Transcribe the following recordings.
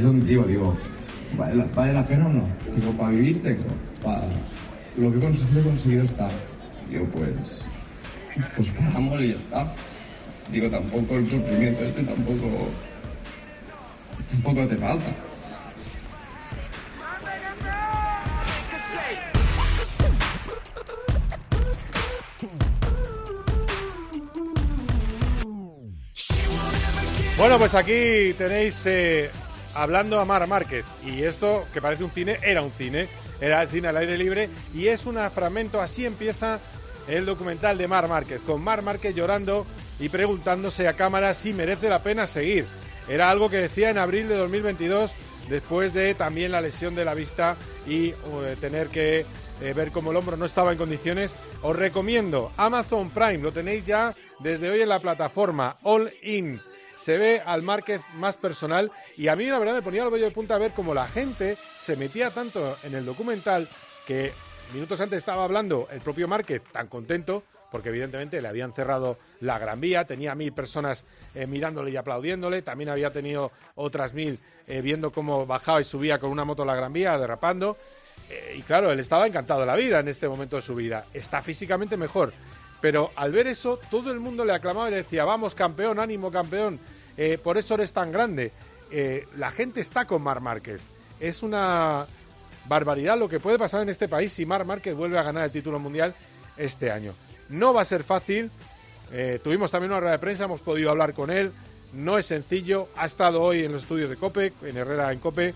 es digo, digo, ¿vale la, vale pena o no? Digo, para vivir tengo, para lo que he conseguido, conseguido está. Digo, pues, pues paramos y ya está. Digo, tampoco el sufrimiento este tampoco, tampoco hace falta. Bueno, pues aquí tenéis eh, hablando a Mar Márquez. Y esto, que parece un cine, era un cine. Era el cine al aire libre. Y es un fragmento, así empieza el documental de Mar Márquez. Con Mar Márquez llorando y preguntándose a cámara si merece la pena seguir. Era algo que decía en abril de 2022, después de también la lesión de la vista y eh, tener que eh, ver cómo el hombro no estaba en condiciones. Os recomiendo Amazon Prime, lo tenéis ya desde hoy en la plataforma All In se ve al Márquez más personal y a mí la verdad me ponía el vello de punta a ver cómo la gente se metía tanto en el documental que minutos antes estaba hablando el propio Márquez tan contento porque evidentemente le habían cerrado la Gran Vía, tenía mil personas eh, mirándole y aplaudiéndole, también había tenido otras mil eh, viendo cómo bajaba y subía con una moto la Gran Vía, derrapando. Eh, y claro, él estaba encantado de la vida en este momento de su vida. Está físicamente mejor, pero al ver eso, todo el mundo le aclamaba y le decía, vamos, campeón, ánimo, campeón, eh, por eso eres tan grande. Eh, la gente está con Mar Márquez. Es una barbaridad lo que puede pasar en este país si Mar Márquez vuelve a ganar el título mundial este año. No va a ser fácil. Eh, tuvimos también una rueda de prensa, hemos podido hablar con él. No es sencillo. Ha estado hoy en los estudios de COPE, en Herrera en COPE.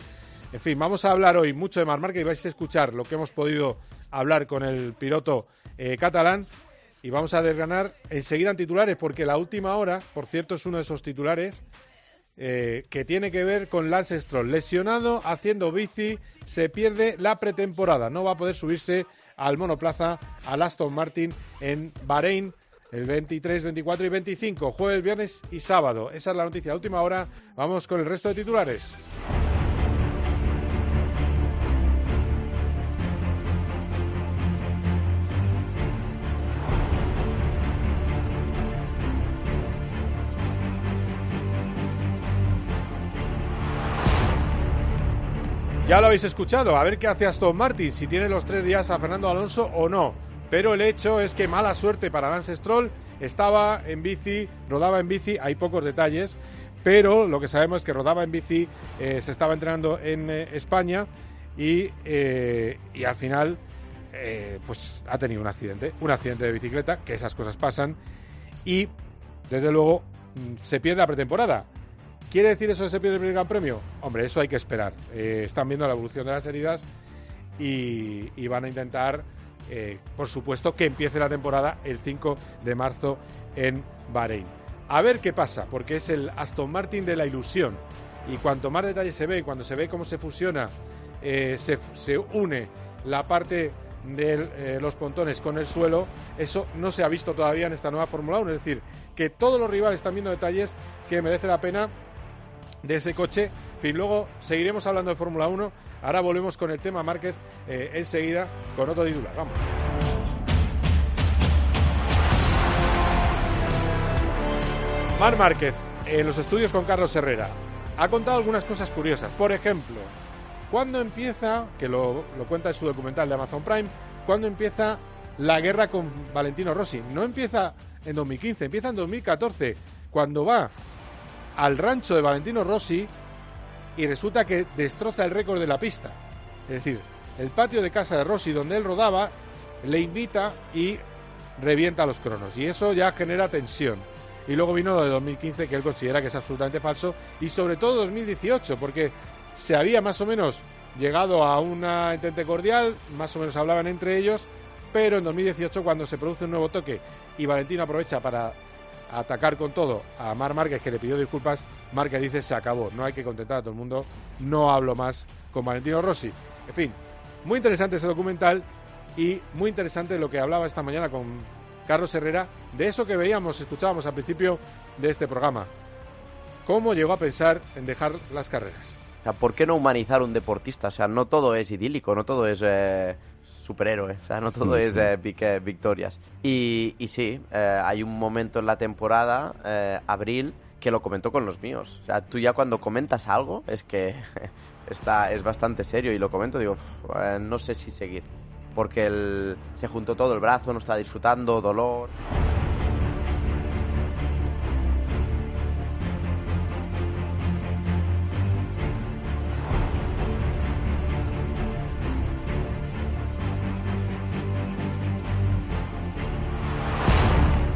En fin, vamos a hablar hoy mucho de Mar Márquez y vais a escuchar lo que hemos podido hablar con el piloto catalán y vamos a desgranar enseguida en titulares, porque la última hora, por cierto, es uno de esos titulares eh, que tiene que ver con Lance Stroll. Lesionado, haciendo bici, se pierde la pretemporada. No va a poder subirse al monoplaza, al Aston Martin en Bahrein el 23, 24 y 25, jueves, viernes y sábado. Esa es la noticia de última hora. Vamos con el resto de titulares. Ya lo habéis escuchado, a ver qué hace Aston Martin, si tiene los tres días a Fernando Alonso o no. Pero el hecho es que mala suerte para Lance Stroll, estaba en bici, rodaba en bici, hay pocos detalles, pero lo que sabemos es que rodaba en bici, eh, se estaba entrenando en eh, España y, eh, y, al final pues ha tenido un accidente, un accidente de bicicleta, que esas cosas pasan, y desde luego mm, se pierde la pretemporada. ¿Quiere decir eso de se pierde el Gran Premio? Hombre, eso hay que esperar. Eh, están viendo la evolución de las heridas y, van a intentar, eh, por supuesto, que empiece la temporada el 5 de marzo en Bahrein. A ver qué pasa, porque es el Aston Martin de la ilusión. Y cuanto más detalles se ve, y cuando se ve cómo se fusiona, eh, se, se, une la parte de los pontones con el suelo, eso no se ha visto todavía en esta nueva Fórmula 1. Es decir, que todos los rivales están viendo detalles que merece la pena de ese coche. En fin, luego seguiremos hablando de Fórmula 1. Ahora volvemos con el tema Márquez eh, enseguida con otro titular. Vamos. Mar Márquez, en los estudios con Carlos Herrera, ha contado algunas cosas curiosas. Por ejemplo, ¿cuándo empieza, que lo, lo cuenta en su documental de Amazon Prime, cuándo empieza la guerra con Valentino Rossi? No empieza en 2015, empieza en 2014, cuando va al rancho de Valentino Rossi y resulta que destroza el récord de la pista. Es decir, el patio de casa de Rossi donde él rodaba le invita y revienta los cronos. Y eso ya genera tensión. Y luego vino lo de 2015 que él considera que es absolutamente falso. Y sobre todo 2018 porque se había más o menos llegado a una entente cordial, más o menos hablaban entre ellos pero en 2018 cuando se produce un nuevo toque y Valentino aprovecha para atacar con todo a Mar Márquez que le pidió disculpas, Márquez dice se acabó, no hay que contentar a todo el mundo, no hablo más con Valentino Rossi. En fin, muy interesante ese documental y muy interesante lo que hablaba esta mañana con Carlos Herrera de eso que veíamos, escuchábamos al principio de este programa. ¿Cómo llegó a pensar en dejar las carreras? O sea, ¿por qué no humanizar un deportista? O sea, no todo es idílico, no todo es eh, superhéroe, o sea, no todo es eh, victorias. Y, y sí, eh, hay un momento en la temporada, eh, abril, que lo comentó con los míos. O sea, tú ya cuando comentas algo es que está, es bastante serio y lo comento, digo, "Uf, no sé si seguir. Porque el- se juntó todo el brazo, no está disfrutando, dolor.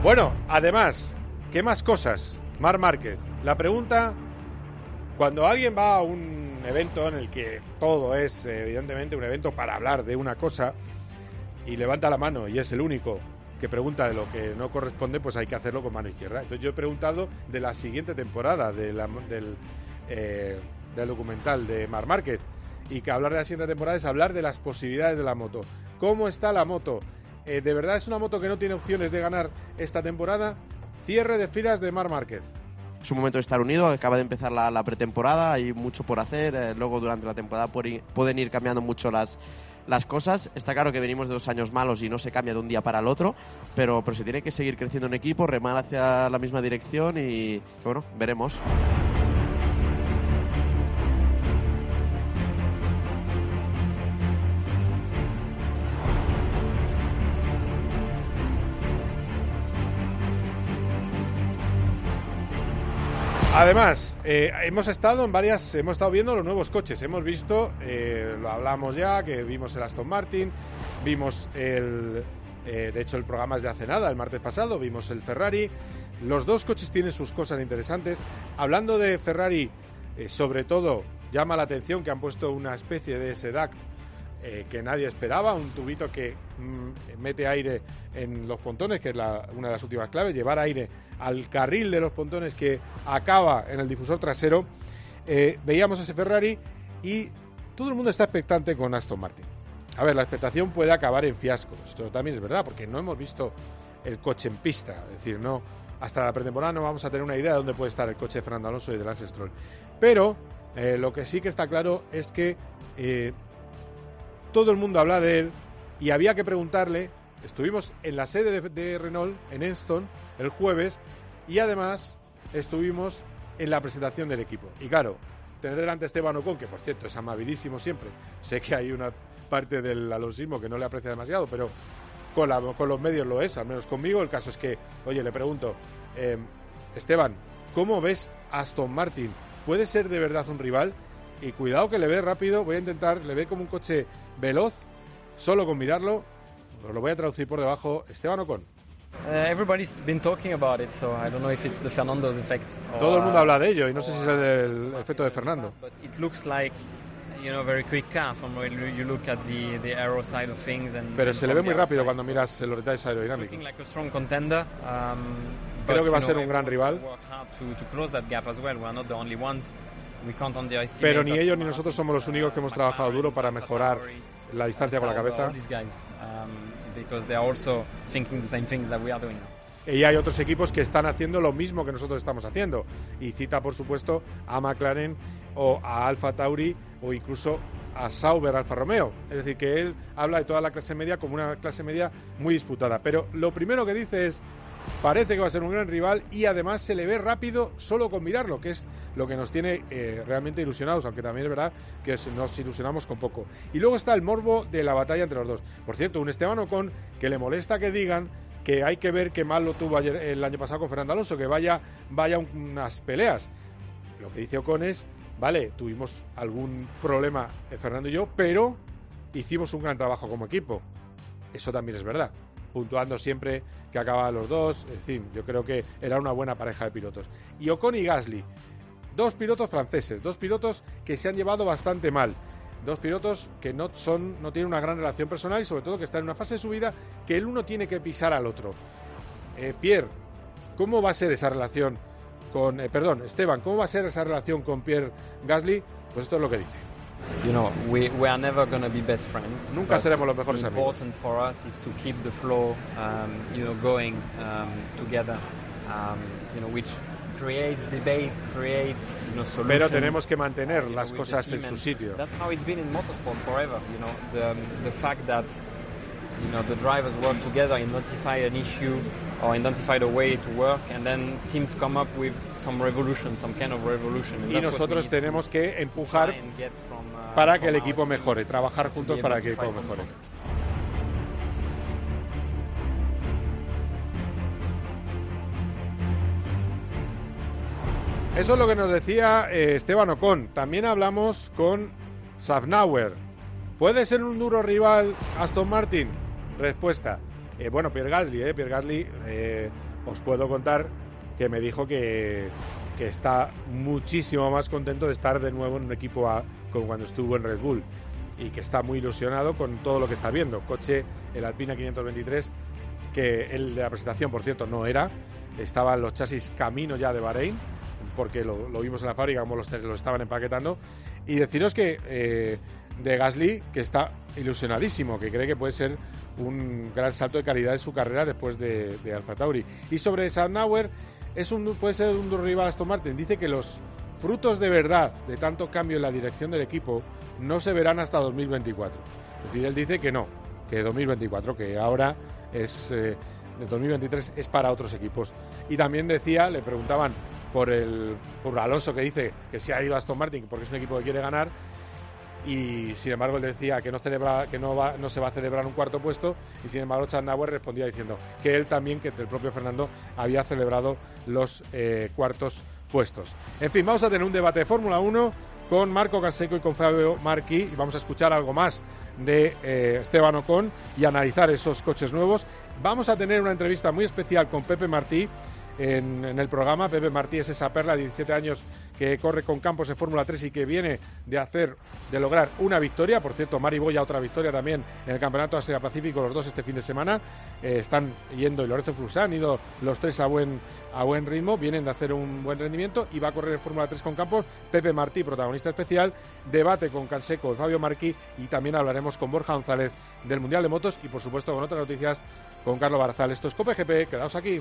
Bueno, además, ¿qué más cosas? Mar Márquez. La pregunta, cuando alguien va a un evento en el que todo es evidentemente un evento para hablar de una cosa y levanta la mano y es el único que pregunta de lo que no corresponde, pues hay que hacerlo con mano izquierda. Entonces yo he preguntado de la siguiente temporada del, eh, del documental de Mar Márquez y que hablar de la siguiente temporada es hablar de las posibilidades de la moto. ¿Cómo está la moto? Eh, ¿De verdad es una moto que no tiene opciones de ganar esta temporada? Cierre de filas de Mar Márquez. Es un momento de estar unido, acaba de empezar la, pretemporada, hay mucho por hacer, eh, luego durante la temporada pueden ir cambiando mucho las, las cosas. Está claro que venimos de dos años malos y no se cambia de un día para el otro, pero, pero se tiene que seguir creciendo en equipo, remar hacia la misma dirección y bueno, veremos. Además, eh, hemos estado en varias, hemos estado viendo los nuevos coches. Hemos visto, eh, lo hablamos ya, que vimos el Aston Martin, vimos el, eh, de hecho el programa es de hace nada, el martes pasado, vimos el Ferrari. Los dos coches tienen sus cosas interesantes. Hablando de Ferrari, eh, sobre todo llama la atención que han puesto una especie de SEDAC eh, que nadie esperaba, un tubito que mm, mete aire en los pontones, que es la- una de las últimas claves, llevar aire al carril de los pontones que acaba en el difusor trasero. Eh, veíamos ese Ferrari y todo el mundo está expectante con Aston Martin. A ver, la expectación puede acabar en fiasco, esto también es verdad, porque no hemos visto el coche en pista, es decir, no hasta la pretemporada no vamos a tener una idea de dónde puede estar el coche de Fernando Alonso y de Lance Stroll. Pero eh, lo que sí que está claro es que eh, todo el mundo habla de él y había que preguntarle. Estuvimos en la sede de, Renault, en Enston, el jueves, y además estuvimos en la presentación del equipo. Y claro, tener delante a Esteban Ocon, que por cierto es amabilísimo siempre, sé que hay una parte del alonsismo que no le aprecia demasiado, pero con, los medios lo es, al menos conmigo. El caso es que, oye, le pregunto, eh, Esteban, ¿cómo ves Aston Martin? ¿Puede ser de verdad un rival? Y cuidado que le ve rápido, voy a intentar, le ve como un coche veloz, solo con mirarlo, os lo voy a traducir por debajo, Esteban Ocon. Everybody's been talking about it, so I don't know if it's the Fernando's effect. or, Todo el mundo uh, habla de ello y no sé si es el efecto de Fernando. Pero se le ve muy rápido cuando miras los detalles aerodinámicos. Creo que va a ser un gran rival. Pero ni ellos ni nosotros somos los únicos que hemos trabajado duro para mejorar la distancia con la cabeza. Because they are also thinking the same things that we are doing. Y hay otros equipos que están haciendo lo mismo que nosotros estamos haciendo. Y cita, por supuesto, a McLaren o a Alfa Tauri o incluso a Sauber Alfa Romeo. Es decir, que él habla de toda la clase media como una clase media muy disputada. Pero lo primero que dice es, parece que va a ser un gran rival y además se le ve rápido solo con mirarlo, que es lo que nos tiene eh, realmente ilusionados, aunque también es verdad que nos ilusionamos con poco. Y luego está el morbo de la batalla entre los dos. Por cierto, un Esteban Ocon que le molesta que digan que hay que ver qué mal lo tuvo ayer, el año pasado con Fernando Alonso, que vaya, vaya un- unas peleas. Lo que dice Ocon es, vale, tuvimos algún problema eh, Fernando y yo, pero hicimos un gran trabajo como equipo. Eso también es verdad. Puntuando siempre que acababan los dos, en fin, yo creo que era una buena pareja de pilotos. Y Ocon y Gasly, dos pilotos franceses, dos pilotos que se han llevado bastante mal. dos pilotos que no son no tienen una gran relación personal y sobre todo que están en una fase de su vida que el uno tiene que pisar al otro. Eh, Pierre, ¿cómo va a ser esa relación con eh, perdón, Esteban, ¿cómo va a ser esa relación con Pierre Gasly? Pues esto es lo que dice. You know, we, we are never going to be best friends. Nunca seremos los mejores amigos. important for us is to keep the flow, um, you know, going um, together, um, you know, which creates debate, creates, you know, solutions. Pero tenemos que mantener know, las cosas en su sitio. That's how it's been in motorsport forever. You know, the the fact that you know the drivers work together, identify an issue or identify the way to work, and then teams come up with some revolution, some kind of revolution. And Y nosotros tenemos que empujar para que el equipo mejore, trabajar juntos para que el equipo mejore. Eso es lo que nos decía eh, Esteban Ocon. También hablamos con Safnauer. ¿Puede ser un duro rival Aston Martin? Respuesta. Eh, bueno, Pierre Gasly, eh, Pierre Gasly, eh, os puedo contar que me dijo que, que está muchísimo más contento de estar de nuevo en un equipo A como cuando estuvo en Red Bull y que está muy ilusionado con todo lo que está viendo. Coche, el Alpina 523, que el de la presentación, por cierto, no era. Estaban los chasis camino ya de Bahrein, porque lo, vimos en la fábrica como los, los estaban empaquetando. Y deciros que eh, de Gasly, que está ilusionadísimo, que cree que puede ser un gran salto de calidad en su carrera después de, de Alfa Tauri. Y sobre Sandauer, es un, puede ser un duro rival a Aston Martin. Dice que los frutos de verdad de tanto cambio en la dirección del equipo no se verán hasta 2024. Es decir, él dice que no, que 2024, que ahora es eh, de 2023 es para otros equipos. Y también decía, le preguntaban por el por Alonso que dice que se ha ido a Aston Martin porque es un equipo que quiere ganar y sin embargo él decía que no celebra que no se va a celebrar un cuarto puesto y sin embargo Chandauer respondía diciendo que él también que el propio Fernando había celebrado los eh, cuartos puestos. En fin, vamos a tener un debate de Fórmula 1 con Marco Canseco y con Fabio Marchi y vamos a escuchar algo más de eh, Esteban Ocon y analizar esos coches nuevos. Vamos a tener una entrevista muy especial con Pepe Martí en, en, el programa. Pepe Martí es esa perla de 17 años que corre con Campos en Fórmula 3 y que viene de hacer, de lograr una victoria. Por cierto, Mari Boya otra victoria también en el Campeonato Asia Pacífico, los dos este fin de semana. Eh, están yendo, y Lorenzo Flusán han ido los tres a buen, a buen ritmo, vienen de hacer un buen rendimiento y va a correr en Fórmula 3 con Campos. Pepe Martí, protagonista especial, debate con Canseco y Fabio Marquí y también hablaremos con Borja González del Mundial de Motos y por supuesto con otras noticias con Carlos Barzal. Esto es Cope GP, quedaos aquí.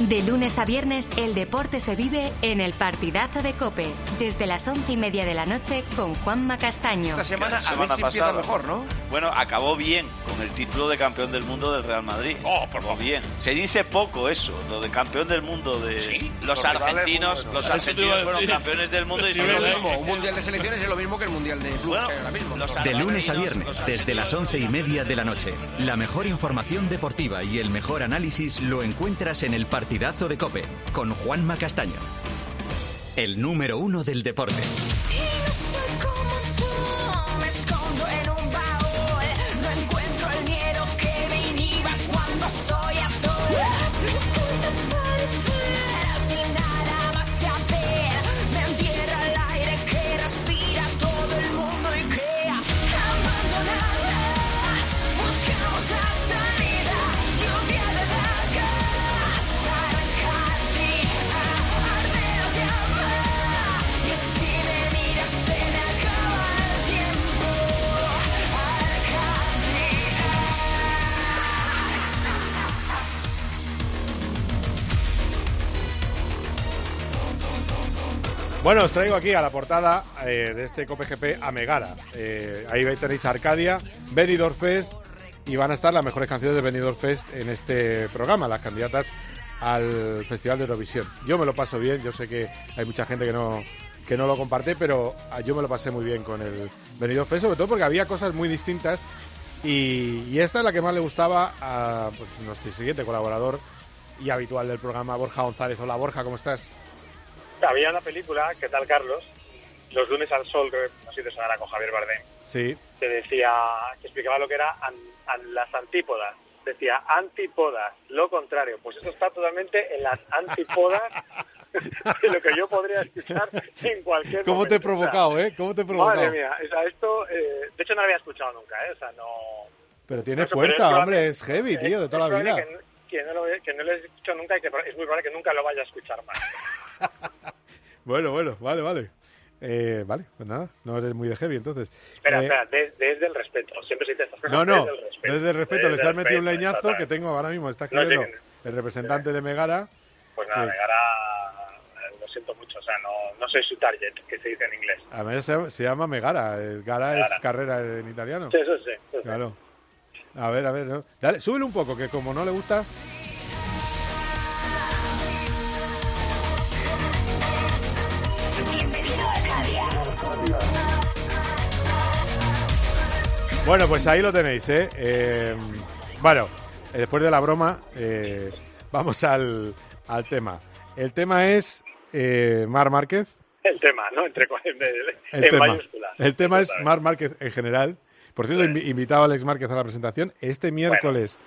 De lunes a viernes, el deporte se vive en el partidazo de Cope, desde las once y media de la noche con Juanma Castaño. Esta semana, a ver si empieza mejor, ¿no? Bueno, acabó bien con el título de campeón del mundo del Real Madrid. Oh, por favor. bien. Se dice poco eso, lo de campeón del mundo de ¿Sí? los, Los argentinos. rivales, Los bueno, argentinos fueron campeones del mundo y Sí, lo mismo. Un mundial de selecciones es lo mismo que el mundial de Bueno, ahora mismo. los De lunes a viernes, desde las once y media de la noche. La mejor información deportiva y el mejor análisis lo encuentras en el partidazo de Cope, con Juanma Castaño. El número uno del deporte. Me escondo en un Bueno, os traigo aquí a la portada eh, de este Cope GP a Megara. Eh, ahí tenéis Arcadia, Benidorm Fest y van a estar las mejores canciones de Benidorm Fest en este programa, las candidatas al Festival de Eurovisión. Yo me lo paso bien, yo sé que hay mucha gente que no que no lo comparte, pero ah, yo me lo pasé muy bien con el Benidorm Fest, sobre todo porque había cosas muy distintas y, y esta es la que más le gustaba a pues, nuestro siguiente colaborador y habitual del programa, Borja González. Hola Borja, ¿cómo estás? Había una película, ¿qué tal Carlos? Los lunes al sol, que no sé si te sonará con Javier Bardem, Sí, que decía, que explicaba lo que era an- an- las antípodas decía antipodas, lo contrario. Pues eso está totalmente en las antipodas de lo que yo podría escuchar en cualquier ¿Cómo momento. te he provocado, eh? ¿Cómo te he provocado? Madre mía, o sea, esto, eh, de hecho no lo había escuchado nunca, ¿eh? O sea, no... Pero tiene fuerza, hombre, es heavy, tío, de toda la vida. Que, que no lo, que no lo he escuchado nunca y que es muy probable que nunca lo vaya a escuchar más. Bueno, bueno, vale, vale. Eh, vale, pues nada, no eres muy de heavy entonces. Espera, Eh, espera, des- desde el respeto. Siempre se dice estas cosas. No, no, desde el respeto. desde el respeto, les Desde has el metido un leñazo que tengo ahora mismo, está No, sí, escribiendo el representante de Megara. Pues nada, que- Megara, eh, lo siento mucho, o sea, no, no soy su target, que se dice en inglés. Además se, se llama Megara, el Gara es carrera en italiano. Sí, eso sí. eso sí. Claro. A ver, a ver, ¿no? Dale, súbele un poco, que como no le gusta... Bueno, pues ahí lo tenéis, ¿eh? Eh, bueno, eh, después de la broma, eh, vamos al, al tema. El tema es eh, Mar Márquez. El tema, ¿no? Entre, en, El tema, mayúsculas. el tema es. Mar Márquez en general. Por cierto, invi- invitado a Alex Márquez a la presentación. Este miércoles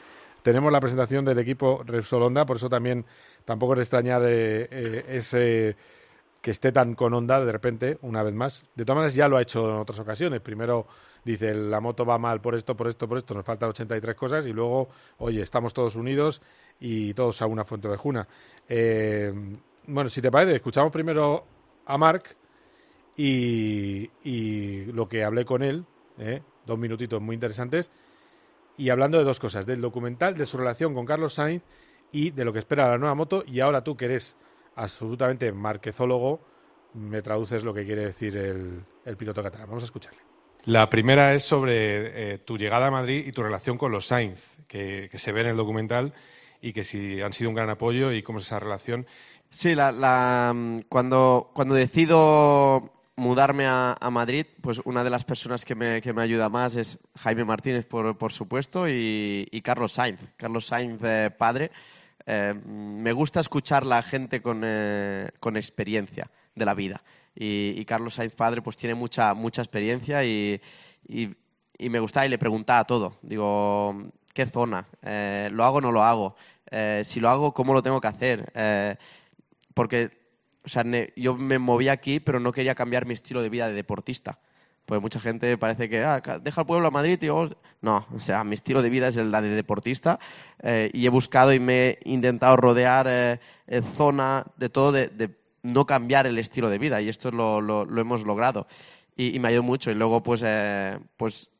tenemos la presentación del equipo Repsol Honda, por eso también tampoco es de extrañar eh, eh, ese que esté tan con onda de repente, una vez más. De todas maneras, ya lo ha hecho en otras ocasiones. Primero dice, la moto va mal por esto, por esto, por esto, nos faltan 83 cosas, y luego, oye, estamos todos unidos y todos a una fuente de juna. Eh, bueno, si te parece, escuchamos primero a Marc y, y lo que hablé con él, ¿eh? dos minutitos muy interesantes, y hablando de dos cosas, del documental, de su relación con Carlos Sainz y de lo que espera la nueva moto, y ahora tú que eres absolutamente marquezólogo, me traduces lo que quiere decir el, el piloto catalán. Vamos a escucharle. La primera es sobre eh, tu llegada a Madrid y tu relación con los Sainz, que, que se ve en el documental y que si han sido un gran apoyo y cómo es esa relación. Sí, la, la, cuando, cuando decido mudarme a, a Madrid, pues una de las personas que me, que me ayuda más es Jaime Martínez, por, por supuesto, y, y Carlos Sainz. Carlos Sainz, eh, padre. Eh, me gusta escuchar la gente con, eh, con experiencia de la vida. Y, Carlos Sainz, padre, pues tiene mucha, mucha experiencia y, y, me gusta y le preguntaba todo. Digo, ¿qué zona? Eh, ¿Lo hago o no lo hago? Si lo hago, ¿cómo lo tengo que hacer? Porque o sea, yo me moví aquí, pero no quería cambiar mi estilo de vida de deportista. Pues mucha gente parece que ah, deja el pueblo a Madrid y vamos-". No, o sea, mi estilo de vida es el de deportista eh, y he buscado y me he intentado rodear eh, zona de todo de, de no cambiar el estilo de vida y esto lo, lo- lo hemos logrado y, y me ayudado mucho. Y luego, pues, eh, pues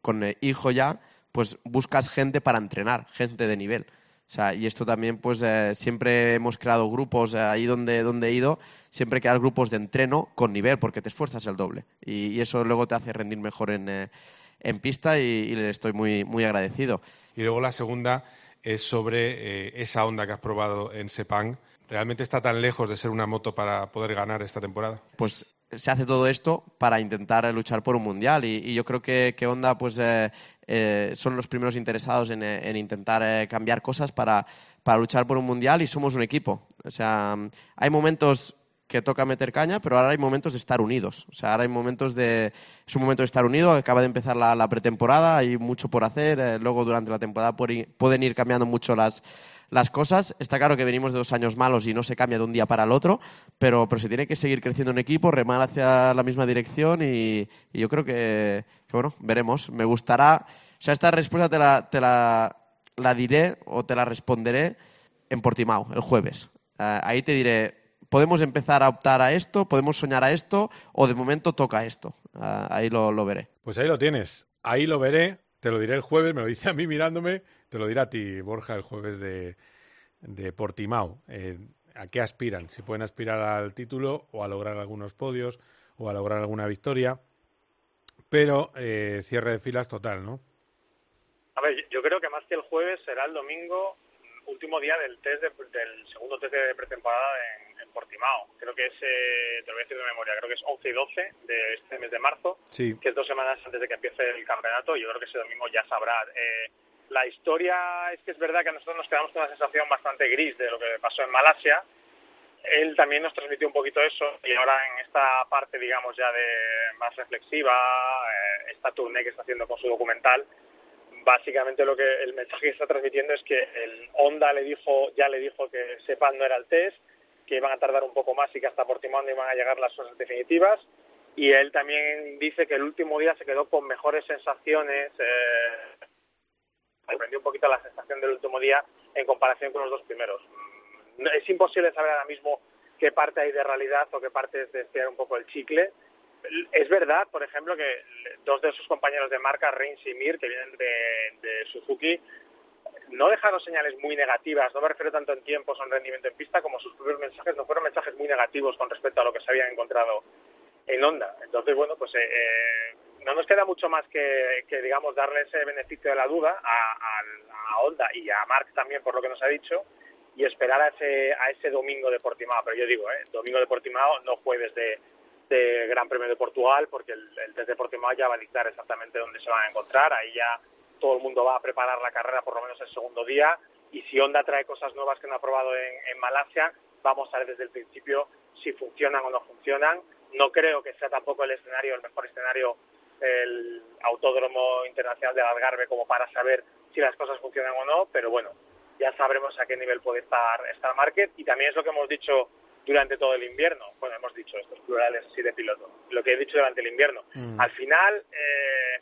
con eh, hijo ya, pues buscas gente para entrenar, gente de nivel. O sea, y esto también, pues eh, siempre hemos creado grupos, eh, ahí donde, donde he ido, siempre crear grupos de entreno con nivel, porque te esfuerzas el doble. Y, y eso luego te hace rendir mejor en, eh, en pista y, y le estoy muy, muy agradecido. Y luego la segunda es sobre eh, esa onda que has probado en Sepang. ¿Realmente está tan lejos de ser una moto para poder ganar esta temporada? pues se hace todo esto para intentar eh, luchar por un mundial y, yo creo que, que Honda pues eh, eh, son los primeros interesados en, en intentar cambiar cosas para, para luchar por un mundial y somos un equipo. O sea, hay momentos que toca meter caña, pero ahora hay momentos de estar unidos. O sea, ahora hay momentos de... Es un momento de estar unido, acaba de empezar la, la pretemporada, hay mucho por hacer, luego durante la temporada pueden ir cambiando mucho las, las cosas. Está claro que venimos de dos años malos y no se cambia de un día para el otro, pero, pero se tiene que seguir creciendo en equipo, remar hacia la misma dirección y, yo creo que, bueno, veremos. Me gustará... O sea, esta respuesta te la, te la, diré o te la responderé en Portimao, el jueves. Eh, ahí te diré, podemos empezar a optar a esto, podemos soñar a esto, o de momento toca esto. Eh, ahí lo, lo veré. Pues ahí lo tienes. Ahí lo veré. Te lo diré el jueves. Me lo dice a mí mirándome. Te lo diré a ti, Borja, el jueves de, de Portimao. Eh, ¿A qué aspiran? Si pueden aspirar al título o a lograr algunos podios o a lograr alguna victoria. Pero eh, cierre de filas total, ¿no? A ver, yo creo que más que el jueves será el domingo, último día del test de- del segundo test de pretemporada en, en Portimao. Creo que es, eh, te lo voy a decir de memoria, creo que es 11 y 12 de este mes de marzo, Sí. que es dos semanas antes de que empiece el campeonato. Yo creo que ese domingo ya sabrá. Eh, la historia es que es verdad que nosotros nos quedamos con una sensación bastante gris de lo que pasó en Malasia. Él también nos transmitió un poquito eso y ahora en esta parte, digamos, ya de más reflexiva, eh, esta tournée que está haciendo con su documental, básicamente lo que el mensaje que está transmitiendo es que el Honda le dijo, ya le dijo que Sepang no era el test, que iban a tardar un poco más y que hasta Portimao no iban a llegar las cosas definitivas. Y él también dice que el último día se quedó con mejores sensaciones. Eh, sorprendió un poquito la sensación del último día en comparación con los dos primeros. No- Es imposible saber ahora mismo qué parte hay de realidad o qué parte es de estirar un poco el chicle. Es verdad, por ejemplo, que dos de sus compañeros de marca, Rins y Mir, que vienen de, de Suzuki, no dejaron señales muy negativas, no me refiero tanto en tiempos o en rendimiento en pista como sus propios mensajes, no fueron mensajes muy negativos con respecto a lo que se habían encontrado en Honda. Entonces, bueno, pues eh, eh, no nos queda mucho más que, digamos, darle ese beneficio de la duda a, Honda y a Mark también por lo que nos ha dicho y esperar a ese, a ese domingo de Portimao. Pero yo digo, eh, domingo de Portimao no jueves de, de Gran Premio de Portugal porque el, el test de Portimao ya va a dictar exactamente dónde se van a encontrar. Ahí ya todo el mundo va a preparar la carrera por lo menos el segundo día y si Honda trae cosas nuevas que no ha probado en, en Malasia, vamos a ver desde el principio si funcionan o no funcionan. No creo que sea tampoco el escenario, el mejor escenario, el Autódromo Internacional del Algarve como para saber si las cosas funcionan o no, pero bueno, ya sabremos a qué nivel puede estar Star Market y también es lo que hemos dicho durante todo el invierno. Bueno, hemos dicho estos plurales así de piloto. Lo que he dicho durante el invierno. Mm. Al final, eh,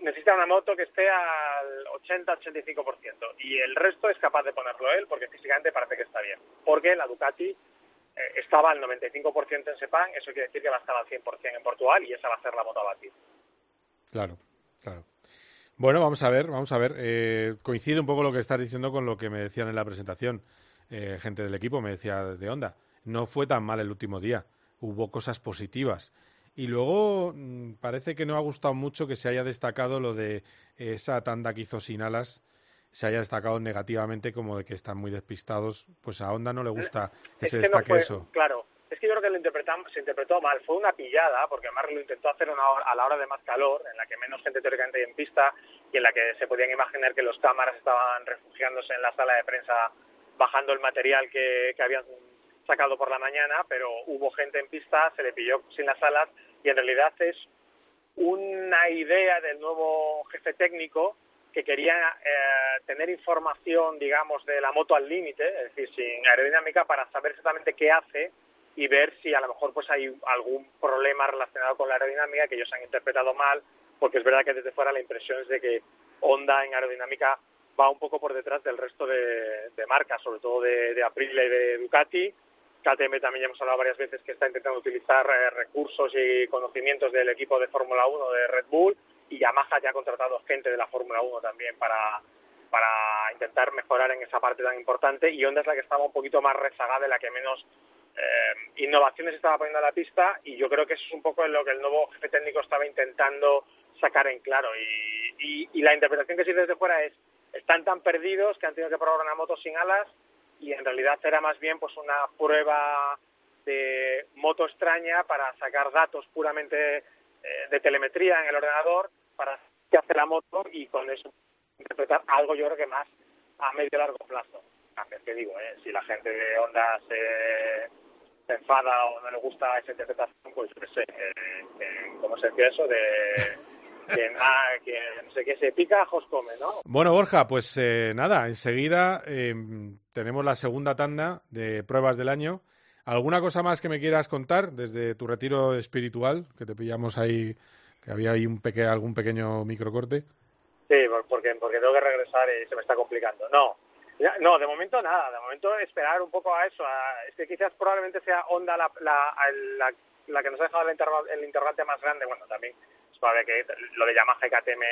necesita una moto que esté al 80-85% y el resto es capaz de ponerlo él porque físicamente parece que está bien. Porque la Ducati estaba al 95% en Sepang, eso quiere decir que va a estar al 100% en Portugal y esa va a ser la moto a batir. Claro, claro. Bueno, vamos a ver, vamos a ver. Eh, coincide un poco lo que estás diciendo con lo que me decían en la presentación. Eh, gente del equipo me decía de onda. No fue tan mal el último día. Hubo cosas positivas. Y luego mm, parece que no ha gustado mucho que se haya destacado lo de esa tanda que hizo sin alas, se haya destacado negativamente como de que están muy despistados. Pues a Honda no le gusta que Es se que no destaque fue- eso. Claro, es que yo creo que lo interpretamos, se interpretó mal. Fue una pillada, porque Mark lo intentó hacer una hora- a la hora de más calor, en la que menos gente teóricamente hay en pista y en la que se podían imaginar que los cámaras estaban refugiándose en la sala de prensa bajando el material que, que habían sacado por la mañana, pero hubo gente en pista, se le pilló sin las alas y en realidad es una idea del nuevo jefe técnico que quería eh, tener información, digamos, de la moto al límite, es decir, sin aerodinámica, para saber exactamente qué hace y ver si a lo mejor pues hay algún problema relacionado con la aerodinámica que ellos han interpretado mal, porque es verdad que desde fuera la impresión es de que Honda en aerodinámica va un poco por detrás del resto de, marcas, sobre todo de, de Aprilia y de Ducati. KTM también ya hemos hablado varias veces que está intentando utilizar eh, recursos y conocimientos del equipo de Fórmula 1 de Red Bull y Yamaha ya ha contratado gente de la Fórmula 1 también para, para intentar mejorar en esa parte tan importante y Honda es la que estaba un poquito más rezagada, de la que menos eh, innovaciones estaba poniendo a la pista y yo creo que eso es un poco en lo que el nuevo jefe técnico estaba intentando sacar en claro. Y, y, y la interpretación que se hizo desde fuera es están tan perdidos que han tenido que probar una moto sin alas y en realidad era más bien pues una prueba de moto extraña para sacar datos puramente eh, de telemetría en el ordenador para qué hace la moto y con eso interpretar algo yo creo que más a medio y largo plazo. A ver qué digo, ¿eh? si la gente de Honda se, se enfada o no le gusta esa interpretación, pues yo qué sé, eh, eh, ¿cómo se decía eso? De que, nada, que no sé qué se pica, ajos come, ¿no? Bueno, Borja, pues eh, nada, enseguida eh, tenemos la segunda tanda de pruebas del año. ¿Alguna cosa más que me quieras contar desde tu retiro espiritual, que te pillamos ahí, que había ahí algún pequeño microcorte? Sí, por- porque, porque tengo que regresar y se me está complicando. No, no, de momento nada, de momento esperar un poco a eso. a- es que quizás probablemente sea Honda la, la, la, que nos ha dejado el, interro- el interrogante más grande. Bueno, también es probable que lo de Yamaha y KTM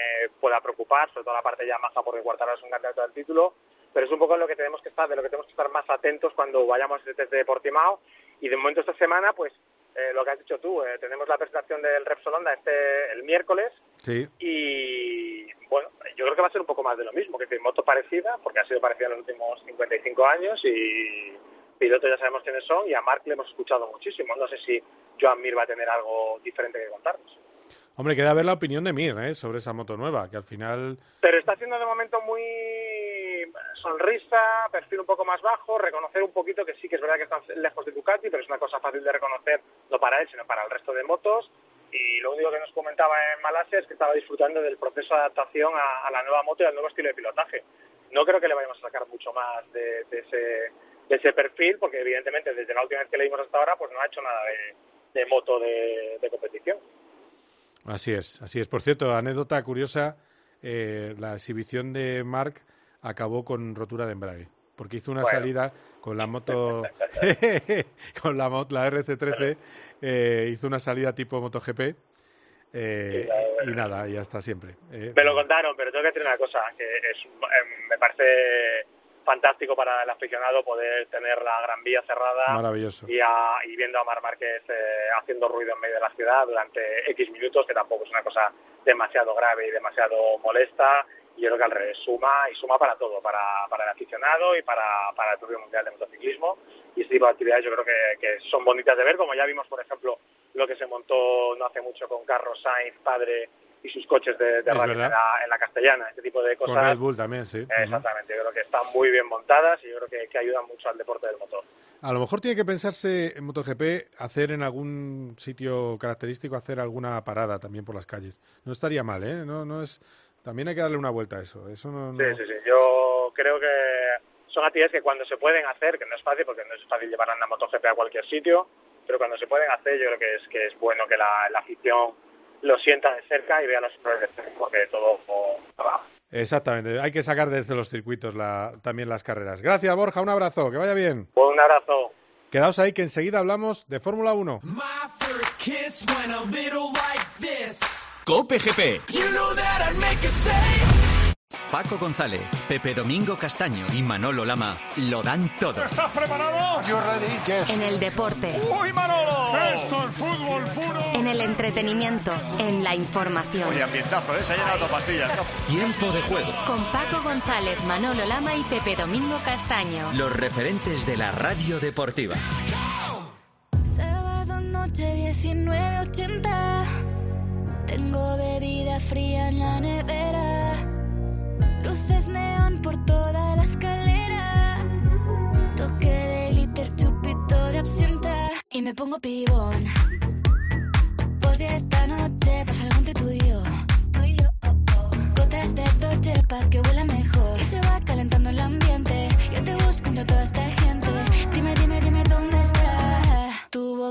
pueda preocupar, sobre todo la parte de Yamaha porque Quartararo es un candidato al título, pero es un poco lo que tenemos que estar, de lo que tenemos que estar más atentos cuando vayamos a ese test de Portimao. Y de momento esta semana, pues eh, lo que has dicho tú, eh, tenemos la presentación del Repsol Honda este el miércoles Sí. y bueno, yo creo que va a ser un poco más de lo mismo, que moto parecida, porque ha sido parecida en los últimos 55 años y pilotos ya sabemos quiénes son y a Mark le hemos escuchado muchísimo. No sé si Joan Mir va a tener algo diferente que contarnos. Hombre, queda ver la opinión de Mir ¿eh? sobre esa moto nueva, que al final Pero está siendo de momento muy sonrisa, perfil un poco más bajo, reconocer un poquito que sí que es verdad que están lejos de Ducati, pero es una cosa fácil de reconocer, no para él, sino para el resto de motos. y lo único que nos comentaba en Malasia es que estaba disfrutando del proceso de adaptación a, la nueva moto y al nuevo estilo de pilotaje. No creo que le vayamos a sacar mucho más de, ese, de ese perfil, porque evidentemente desde la última vez que le dimos hasta ahora, pues no ha hecho nada de, moto de, competición. Así es, así es. Por cierto, anécdota curiosa, eh, la exhibición de Mark acabó con rotura de embrague, porque hizo una Bueno. salida con la moto, con la, moto, la RC13, eh, hizo una salida tipo MotoGP eh, y nada, y hasta siempre. Eh, Me lo contaron, pero tengo que decir una cosa, que es, eh, me parece fantástico para el aficionado poder tener la Gran Vía cerrada Maravilloso. y, a- y viendo a Mar Márquez eh, haciendo ruido en medio de la ciudad durante X minutos, que tampoco es una cosa demasiado grave y demasiado molesta. Y yo creo que al revés, suma y suma para todo, para, para el aficionado y para, para el propio Mundial de Motociclismo. Y este tipo de actividades yo creo que, que son bonitas de ver, como ya vimos, por ejemplo, lo que se montó no hace mucho con Carlos Sainz, padre, y sus coches de, de rally en la, en la castellana, este tipo de con cosas. Red Bull también, sí. Exactamente, yo creo que están muy bien montadas y yo creo que, que ayudan mucho al deporte del motor. A lo mejor tiene que pensarse en MotoGP hacer en algún sitio característico hacer alguna parada también por las calles. No estaría mal, ¿eh? No, no es. También hay que darle una vuelta a eso. Eso no. no- Sí, sí, sí. Yo creo que son actividades que cuando se pueden hacer, que no es fácil porque no es fácil llevar una MotoGP a cualquier sitio, pero cuando se pueden hacer yo creo que es que es bueno que la, la afición lo sienta de cerca y vea cerca porque todo va. Exactamente. Hay que sacar desde los circuitos la- también las carreras. Gracias, Borja. Un abrazo. Que vaya bien. Un abrazo. Quedaos ahí que enseguida hablamos de Fórmula 1. Cope GP. You know that I'd make a say. Paco González, Pepe Domingo Castaño y Manolo Lama lo dan todo. ¿Estás preparado? Yo ready, En el deporte, ¡Uy, Manolo! Esto es fútbol puro. en el entretenimiento, en la información. Oye, ambientazo, ¿eh? Se ha llenado pastillas. ¿no? Tiempo de juego. Con Paco González, Manolo Lama y Pepe Domingo Castaño. Los referentes de la radio deportiva. Sábado noche 1980. Tengo bebida fría en la nevera. Luces neón por toda la escalera. Toque de liter, chupito de absenta. Y me pongo pibón. Pues ya esta noche pasa algo entre tú y yo. Gotas de Dolce pa' que huela mejor. Y se va calentando el ambiente. Yo te busco entre toda esta gente. Dime, dime, dime.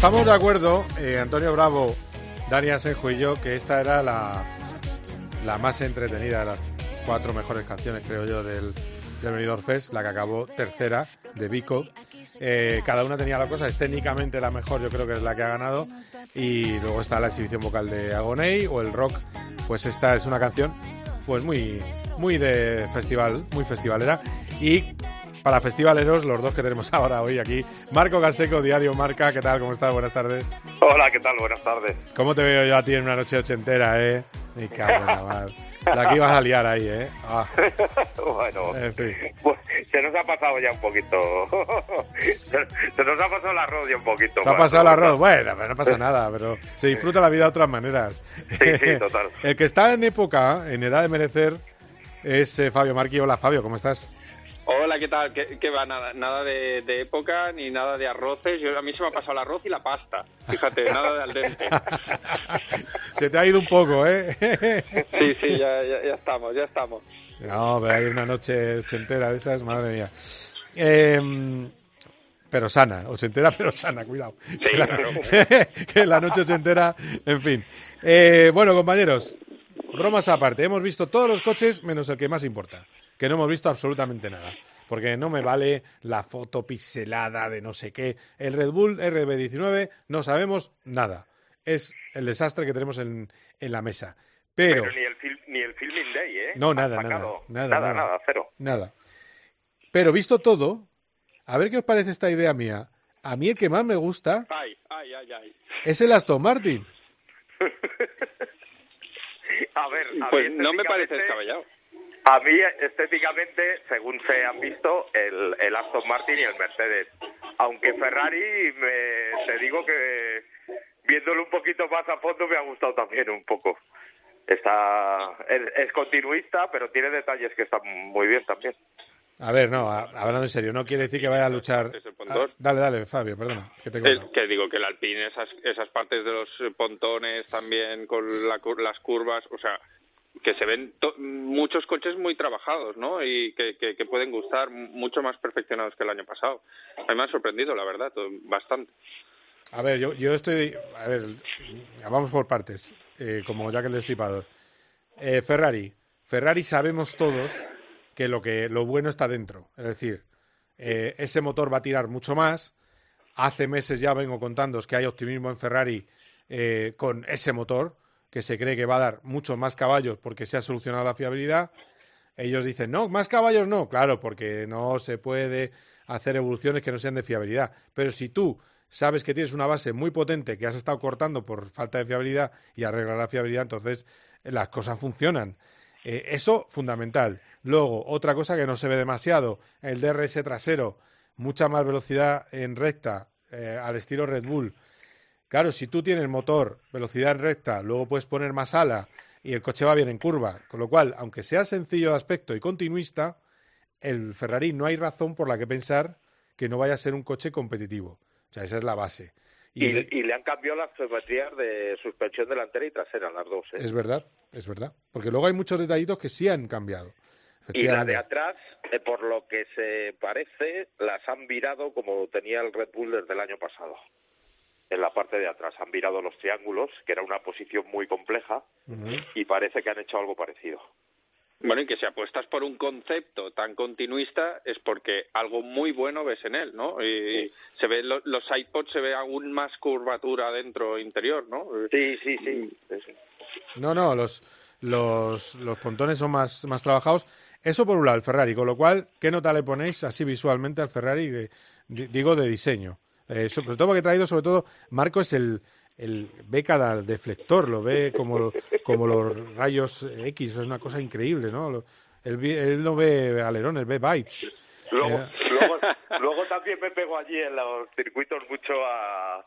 Estamos de acuerdo, eh, Antonio Bravo, Dani Asenjo y yo, que esta era la, la más entretenida de las cuatro mejores canciones, creo yo, del, del Benidorm Fest, la que acabó tercera, de Vico. Eh, cada una tenía la cosa, es técnicamente la mejor, yo creo que es la que ha ganado. Y luego está la exhibición vocal de Agoney o el rock, pues esta es una canción pues muy, muy de festival, muy festivalera. Y para festivaleros, los dos que tenemos ahora hoy aquí, Marco Canseco, Diario Marca, ¿qué tal? ¿Cómo estás? Buenas tardes. Hola, ¿qué tal? Buenas tardes. ¿Cómo te veo yo a ti en una noche ochentera, eh? Me cago en la que ibas a liar ahí, eh. Ah, bueno, en fin. pues, se nos ha pasado ya un poquito. se, se nos ha pasado el arroz ya un poquito. Se ha pasado el arroz. Bueno, pero no pasa nada, pero se disfruta la vida de otras maneras. Sí, sí, total. El que está en época, en edad de merecer, es eh, Fabio Marqui. Hola, Fabio, ¿cómo estás? Hola, ¿qué tal? ¿Qué, qué va? Nada, nada de, de época ni nada de arroces. Yo, a mí se me ha pasado el arroz y la pasta. Fíjate, nada de al dente. Se te ha ido un poco, ¿eh? Sí, sí, ya, ya, ya estamos, ya estamos. No, pero hay una noche ochentera de esas, madre mía. Eh, pero sana, ochentera pero sana, cuidado. que, la, que la noche ochentera, en fin. Eh, bueno, compañeros, bromas aparte, hemos visto todos los coches menos el que más importa, que no hemos visto absolutamente nada. Porque no me vale la foto pixelada de no sé qué. El Red Bull RB19 no sabemos nada. Es el desastre que tenemos en, en la mesa. Pero, ni, el fil- ni el Filming Day, ¿eh? No, nada, nada, nada, nada, nada. nada, cero. Nada. Pero visto todo, a ver qué os parece esta idea mía. A mí el que más me gusta Ay, ay, ay, ay. es el Aston Martin. A ver, a Pues no me parece descabellado. A mí, estéticamente, según se han visto, el, el Aston Martin y el Mercedes. Aunque Ferrari, me, te digo que viéndolo un poquito más a fondo me ha gustado también un poco. Está es, es continuista, pero tiene detalles que están muy bien también. A ver, no, a- hablando en serio, no quiere decir que vaya a luchar. Ah, dale, dale, Fabio, perdona. Que te cortado. que digo que el Alpine, esas, esas partes de los pontones también con la cur- las curvas, o sea, que se ven muchos coches muy trabajados, ¿no? Y que, que, que pueden gustar, mucho más perfeccionados que el año pasado. A mí me ha sorprendido, la verdad, bastante. A ver, yo, yo estoy. A ver, vamos por partes, eh, como Jack el Destripador. Eh, Ferrari. Ferrari sabemos todos que lo, que lo bueno está dentro. Es decir, eh, ese motor va a tirar mucho más. Hace meses ya vengo contándoos que hay optimismo en Ferrari eh, con ese motor, que se cree que va a dar muchos más caballos porque se ha solucionado la fiabilidad. Ellos dicen, no, más caballos no. Claro, porque no se puede hacer evoluciones que no sean de fiabilidad. Pero si tú sabes que tienes una base muy potente que has estado cortando por falta de fiabilidad y arreglar la fiabilidad, entonces eh, las cosas funcionan. Eh, eso, fundamental. Luego, otra cosa que no se ve demasiado, el DRS trasero, mucha más velocidad en recta, eh, al estilo Red Bull. Claro, si tú tienes motor, velocidad en recta, luego puedes poner más ala y el coche va bien en curva. Con lo cual, aunque sea sencillo de aspecto y continuista, el Ferrari no hay razón por la que pensar que no vaya a ser un coche competitivo. O sea, esa es la base. Y, Y, y le han cambiado las geometrías de suspensión delantera y trasera, las dos. ¿eh? es verdad, es verdad. Porque luego hay muchos detallitos que sí han cambiado. Y la de atrás, eh, por lo que se parece, las han virado como tenía el Red Bull desde el año pasado. En la parte de atrás han virado los triángulos, que era una posición muy compleja, y parece que han hecho algo parecido. Bueno, y que si apuestas por un concepto tan continuista es porque algo muy bueno ves en él, ¿no? Y se ve lo- los sidepods se ve aún más curvatura dentro interior, ¿no? Sí, sí, sí. No, no, los, los, los pontones son más, más trabajados. Eso por un lado, el Ferrari. Con lo cual, ¿qué nota le ponéis así visualmente al Ferrari? de- di- digo, de diseño. Eh, sobre todo porque he traído, sobre todo, Marco es el, el ve cada deflector, lo ve como, como los rayos X, es una cosa increíble, ¿no? Lo- Él, él no ve alerones, ve bytes. Luego, Eh, luego, luego también me pego allí en los circuitos mucho a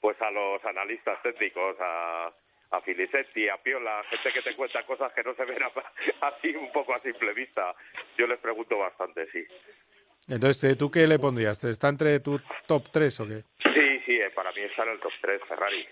pues a los analistas técnicos, a, a Filisetti, a Piola, gente que te cuenta cosas que no se ven así un poco a simple vista. Yo les pregunto bastante, sí. Entonces, ¿tú qué le pondrías? ¿Está entre tu top 3 o qué? Sí, sí, eh, para mí está en el top 3 Ferrari.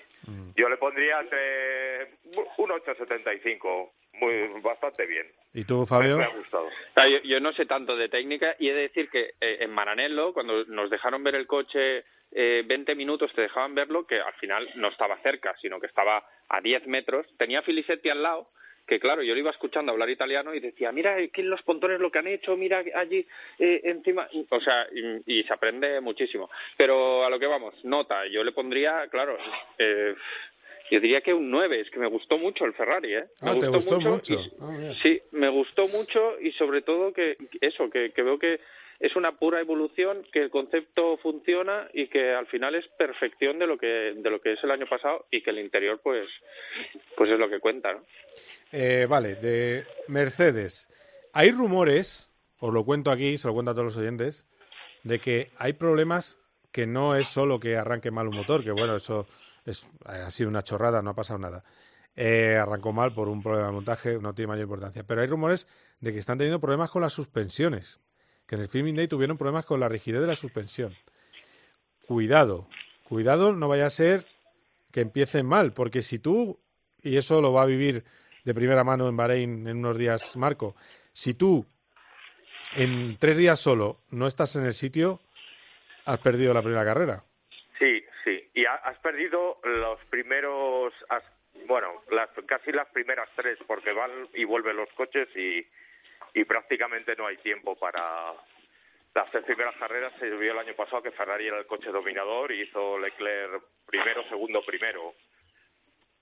Yo le pondría entre un 8.75, muy bastante bien. ¿Y tú, Fabio? Me ha gustado. Ah, yo, yo no sé tanto de técnica y he de decir que eh, en Maranello, cuando nos dejaron ver el coche eh, 20 minutos, te dejaban verlo, que al final no estaba cerca, sino que estaba a 10 metros. Tenía Filisetti al lado, que claro, yo le iba escuchando hablar italiano y decía, mira aquí en los pontones lo que han hecho, mira allí eh, encima. O sea, y, y se aprende muchísimo. Pero a lo que vamos, nota, yo le pondría, claro, eh, yo diría que un 9, es que me gustó mucho el Ferrari, ¿eh? Me Ah, ¿te gustó mucho? y- Ah. Sí, me gustó mucho y sobre todo que eso, que, que veo que es una pura evolución, que el concepto funciona y que al final es perfección de lo que de lo que es el año pasado y que el interior pues pues es lo que cuenta, ¿no? Eh, vale, de Mercedes. Hay rumores, os lo cuento aquí, se lo cuento a todos los oyentes, de que hay problemas que no es solo que arranque mal un motor, que bueno, eso es, ha sido una chorrada, no ha pasado nada. Eh, arrancó mal por un problema de montaje, no tiene mayor importancia. Pero hay rumores de que están teniendo problemas con las suspensiones, que en el Filming Day tuvieron problemas con la rigidez de la suspensión. Cuidado, cuidado, no vaya a ser que empiecen mal, porque si tú, y eso lo va a vivir de primera mano en Bahrein en unos días, Marco, si tú en tres días solo no estás en el sitio, has perdido la primera carrera. Sí, sí. Y ha- has perdido los primeros, bueno, las, casi las primeras tres, porque van y vuelven los coches y, y prácticamente no hay tiempo para las tres primeras carreras. Se vio el año pasado que Ferrari era el coche dominador y hizo Leclerc primero, segundo, primero.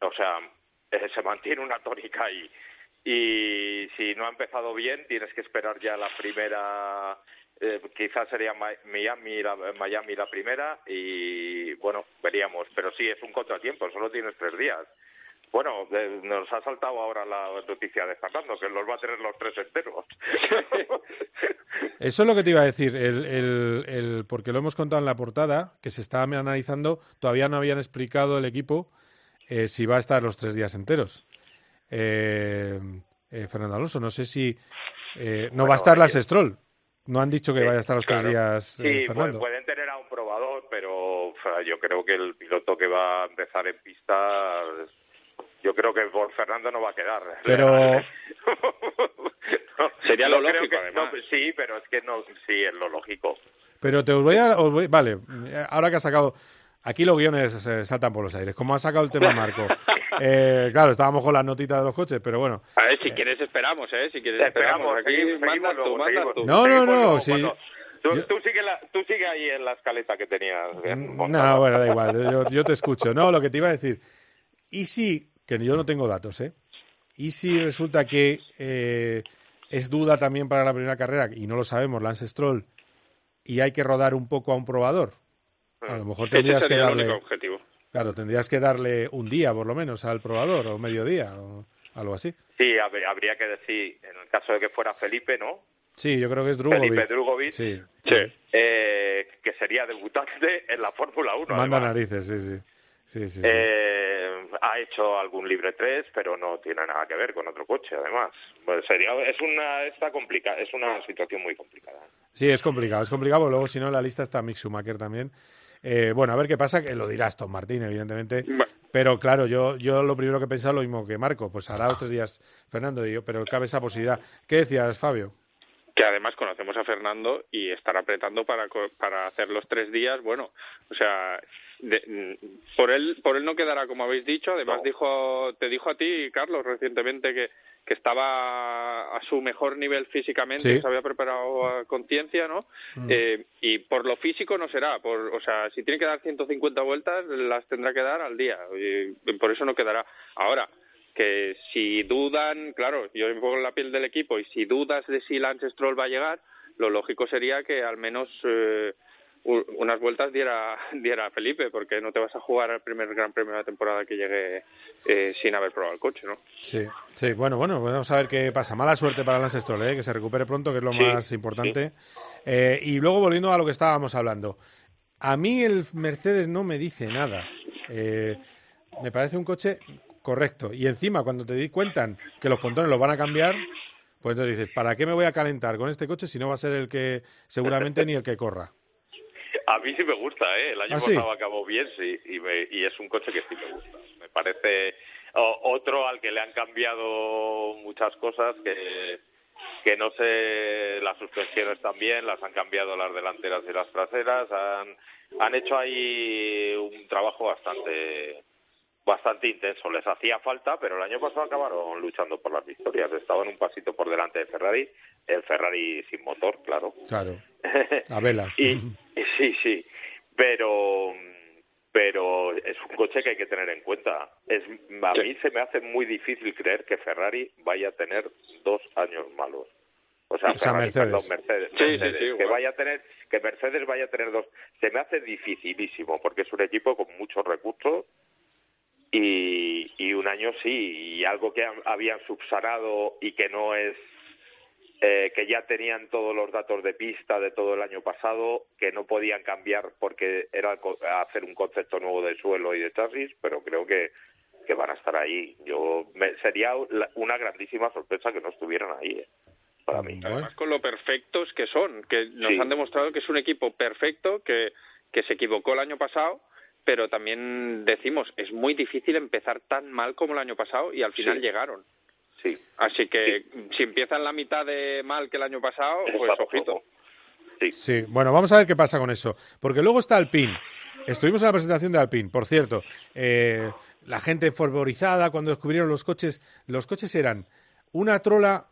O sea, eh, se mantiene una tónica ahí. y si no ha empezado bien tienes que esperar ya la primera eh, quizás sería Miami la, Miami la primera y bueno veríamos pero sí es un contratiempo solo tienes tres días bueno eh, nos ha saltado ahora la noticia de Fernando que los va a tener los tres enteros Eso es lo que te iba a decir, el, el, el- porque lo hemos contado en la portada, que se estaba analizando, todavía no habían explicado el equipo eh, si va a estar los tres días enteros. Eh, eh, Fernando Alonso, no sé si eh, no va a estar Lance Stroll. No han dicho que vaya a estar los Claro. tres días, eh, Sí, pues, Fernando. pueden tener a un probador, pero o sea, yo creo que el piloto que va a empezar en pista, yo creo que por Fernando no va a quedar. Pero Sería No lo lógico, que- además. no, sí, pero es que no, sí, es lo lógico. Pero te os voy a... os voy- vale, eh, ahora que has sacado... Aquí los guiones se saltan por los aires. Como ha sacado el tema Marco. Eh, claro, estábamos con las notitas de los coches, pero bueno. A ver, si quieres esperamos, ¿eh? Si quieres Esperamos. Aquí seguimos, tú, seguimos. No, no, no, luego sí. cuando- Tú, Yo- tú sigue la- tú sigue ahí en la escaleta que tenías. bien No, montada. bueno, da igual, yo, yo te escucho. No, lo que te iba a decir. ¿Y si, que yo no tengo datos, ¿eh? ¿Y si resulta que eh, es duda también para la primera carrera, y no lo sabemos, Lance Stroll, y hay que rodar un poco a un probador? A lo mejor tendrías que darle... objetivo. Claro, tendrías que darle un día, por lo menos, al probador, o mediodía, o algo así. Sí, hab- habría que decir, en el caso de que fuera Felipe, ¿no? Sí, yo creo que es Drugovic. Felipe Drugovic, Sí, eh, que sería debutante en la Fórmula 1. manda además. narices, sí, sí. Sí, sí, sí. Eh, ha hecho algún libre 3, pero no tiene nada que ver con otro coche, además. Pues sería, es una está complicada, es una situación muy complicada. Sí, es complicado, es complicado, luego si no la lista está Mick Schumacher también. Eh, bueno, a ver qué pasa, que lo dirá Aston Martin, evidentemente. Pero claro, yo, yo lo primero que he pensado lo mismo que Marco, pues hará otros días Fernando y yo, pero cabe esa posibilidad. ¿Qué decías, Fabio? que además conocemos a Fernando y estar apretando para co- para hacer los tres días bueno o sea de- mm, por él por él no quedará como habéis dicho. Además dijo te dijo a ti Carlos recientemente que que estaba a su mejor nivel físicamente Sí. que se había preparado a conciencia no Mm. Eh, y por lo físico no será. Por o sea si tiene que dar 150 vueltas las tendrá que dar al día. Y por eso no quedará. Ahora que si dudan, claro, yo me pongo en la piel del equipo y si dudas de si Lance Stroll va a llegar, lo lógico sería que al menos eh, unas vueltas diera, diera Felipe, porque no te vas a jugar al primer Gran Premio de la temporada que llegue eh, sin haber probado el coche, ¿no? Sí, sí, bueno, bueno, vamos a ver qué pasa. Mala suerte para Lance Stroll, ¿eh? que se recupere pronto, que es lo Sí, más importante. Eh, y luego volviendo a lo que estábamos hablando. A mí el Mercedes no me dice nada. Eh, me parece un coche correcto. Y encima, cuando te di cuentan que los pontones los van a cambiar, pues entonces dices, ¿para qué me voy a calentar con este coche si no va a ser el que seguramente ni el que corra? A mí sí me gusta, ¿eh? El año ¿Ah, sí? pasado acabó bien, sí, y, me- y es un coche que sí me gusta. Me parece o- otro al que le han cambiado muchas cosas que que no sé las suspensiones también las han cambiado las delanteras y las traseras han han hecho ahí un trabajo bastante bastante intenso les hacía falta pero el año pasado acabaron luchando por las victorias estaban un pasito por delante de Ferrari el Ferrari sin motor claro Claro, a vela. y, sí, sí, pero pero es un coche que hay que tener en cuenta. Es a mí se me hace muy difícil creer que Ferrari vaya a tener dos años malos. O sea, O sea, Ferrari, Mercedes. perdón, Mercedes, Sí, sí, Mercedes, sí, que vaya a tener que Mercedes vaya a tener dos. Se me hace dificilísimo porque es un equipo con muchos recursos y, y un año sí y algo que han- habían subsanado y que no es eh, que ya tenían todos los datos de pista de todo el año pasado, que no podían cambiar porque era co- hacer un concepto nuevo de suelo y de chasis, pero creo que, que van a estar ahí. Yo me- Sería la- una grandísima sorpresa que no estuvieran ahí, eh, para mí. Además con lo perfectos que son, que nos Sí. han demostrado que es un equipo perfecto, que, que se equivocó el año pasado, pero también decimos, es muy difícil empezar tan mal como el año pasado y al final Sí. llegaron. Sí. Así que si empiezan la mitad de mal que el año pasado, pues ojito. Sí, bueno, vamos a ver qué pasa con eso. Porque luego está Alpine. Estuvimos en la presentación de Alpine, por cierto. eh, la gente fervorizada cuando descubrieron los coches. Los coches eran una trola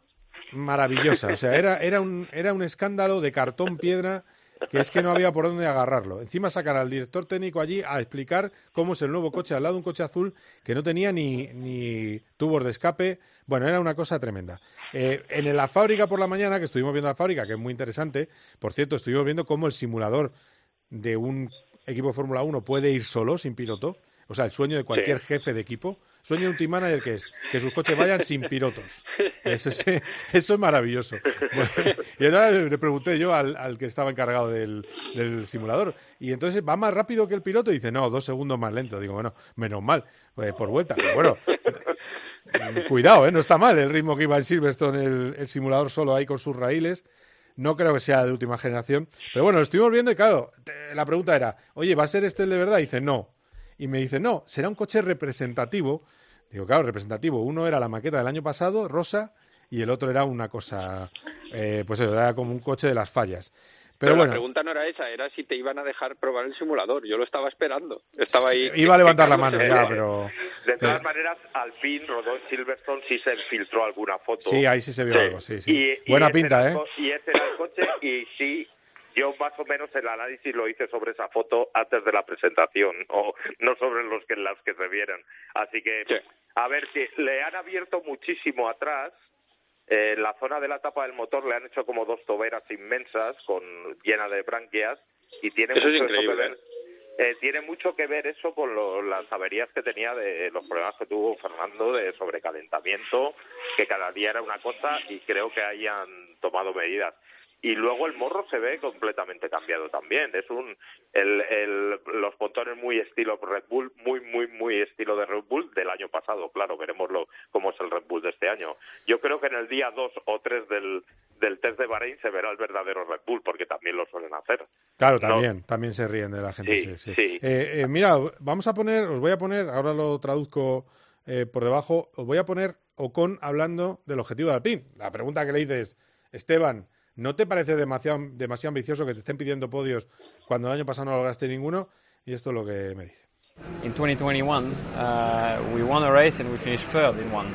maravillosa. O sea, era, era, un, era un escándalo de cartón piedra que es que no había por dónde agarrarlo. Encima sacar al director técnico allí a explicar cómo es el nuevo coche al lado de un coche azul que no tenía ni, ni tubos de escape. Bueno, era una cosa tremenda. Eh, en la fábrica por la mañana, que estuvimos viendo la fábrica, que es muy interesante, por cierto, estuvimos viendo cómo el simulador de un equipo de Fórmula 1 puede ir solo, sin piloto. O sea, el sueño de cualquier jefe de equipo. Sueño de un team manager que es que sus coches vayan sin pilotos. Eso es, eso es maravilloso. Bueno, y entonces le pregunté yo al, al que estaba encargado del, del, simulador. Y entonces, ¿va más rápido que el piloto? Y dice, no, dos segundos más lento. Digo, bueno, menos mal, pues, por vuelta. Pero bueno, cuidado, ¿eh? no está mal el ritmo que iba en Silverstone el, el simulador solo ahí con sus raíles. No creo que sea de última generación. Pero bueno, lo estuvimos viendo y claro, la pregunta era, oye, ¿va a ser este el de verdad? Y dice, no. Y me dice, no, será un coche representativo. Digo, claro, representativo. Uno era la maqueta del año pasado, rosa, y el otro era una cosa, eh, pues eso, era como un coche de las fallas. Pero, Pero bueno, la pregunta no era esa, era si te iban a dejar probar el simulador. Yo lo estaba esperando. Estaba ahí. iba a levantar la mano ya, pero... De todas maneras, al fin rodó en Silverstone sí se filtró alguna foto. Sí, ahí sí se vio algo, sí, sí. Y- Buena ese pinta, ¿eh? Y ese era el coche y sí, yo más o menos el análisis lo hice sobre esa foto antes de la presentación, o no sobre los que las que se vieran. Así que, a ver, que le han abierto muchísimo atrás. eh, en la zona de la tapa del motor le han hecho como dos toberas inmensas con llena de branquias y tiene Eso es mucho increíble, que ver eh, tiene mucho que ver eso con lo- las averías que tenía de los problemas que tuvo Fernando de sobrecalentamiento, que cada día era una cosa y creo que hayan tomado medidas. Y luego el morro se ve completamente cambiado también. Es un el, el, los pontones muy estilo Red Bull, muy muy muy estilo de Red Bull del año pasado. Claro, veremos lo, cómo es el Red Bull de este año. Yo creo que en el día 2 o 3 del, del test de Bahrein se verá el verdadero Red Bull, porque también lo suelen hacer. Claro, No- también, también se ríen de la gente. Sí, Sí, sí. sí. Eh, eh, mira, vamos a poner, os voy a poner, ahora lo traduzco eh, por debajo, os voy a poner Ocon hablando del objetivo de Alpine. La pregunta que le dices, Esteban, ¿no te parece demasiado, demasiado ambicioso que te estén pidiendo podios cuando el año pasado no lograste ninguno? Y esto es lo que me dice. In 2021, uh, we won a race and we finished third in one.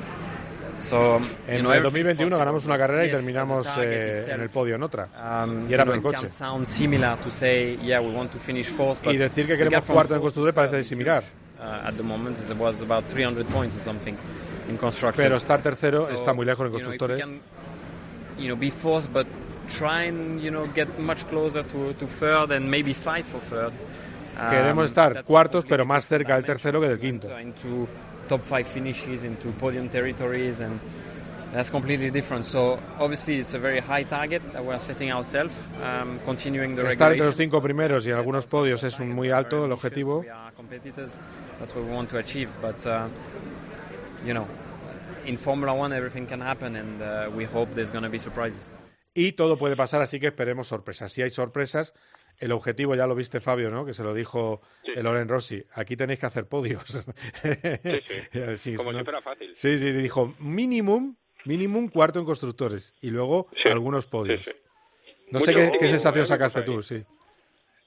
So, you En know, el everything's 2021 possible. ganamos una carrera y terminamos eh, en el podio en otra. Um, y era you por know, el coche. say, yeah, fourth, Y decir que queremos cuarto en constructores parece third is similar. huge. Uh, at the moment, it was about 300 points or something in constructors. Pero estar tercero So, está muy lejos en you know, constructores. you know, be fourth, but try and you know get much closer to, to third and maybe fight for third. Um, Queremos estar cuartos, pero más cerca del tercero que del quinto. into top five finishes, into podium territories, and that's completely different. So obviously, it's a very high target that we're setting ourselves, um, continuing the Estar entre los cinco primeros y en algunos podios es un muy alto el objetivo. That's what we want to achieve. But uh, you know, in Formula One, everything can happen, and uh, we hope there's going to be surprises. Y todo puede pasar, así que esperemos sorpresas. Si hay sorpresas, el objetivo ya lo viste Fabio, ¿no? Que se lo dijo el Loren Rossi. Aquí tenéis que hacer podios. Sí, Como ¿no? si fuera fácil. Sí, sí, dijo minimum, minimum cuarto en constructores y luego algunos podios. No sé qué, sensación ahí. sacaste tú, sí.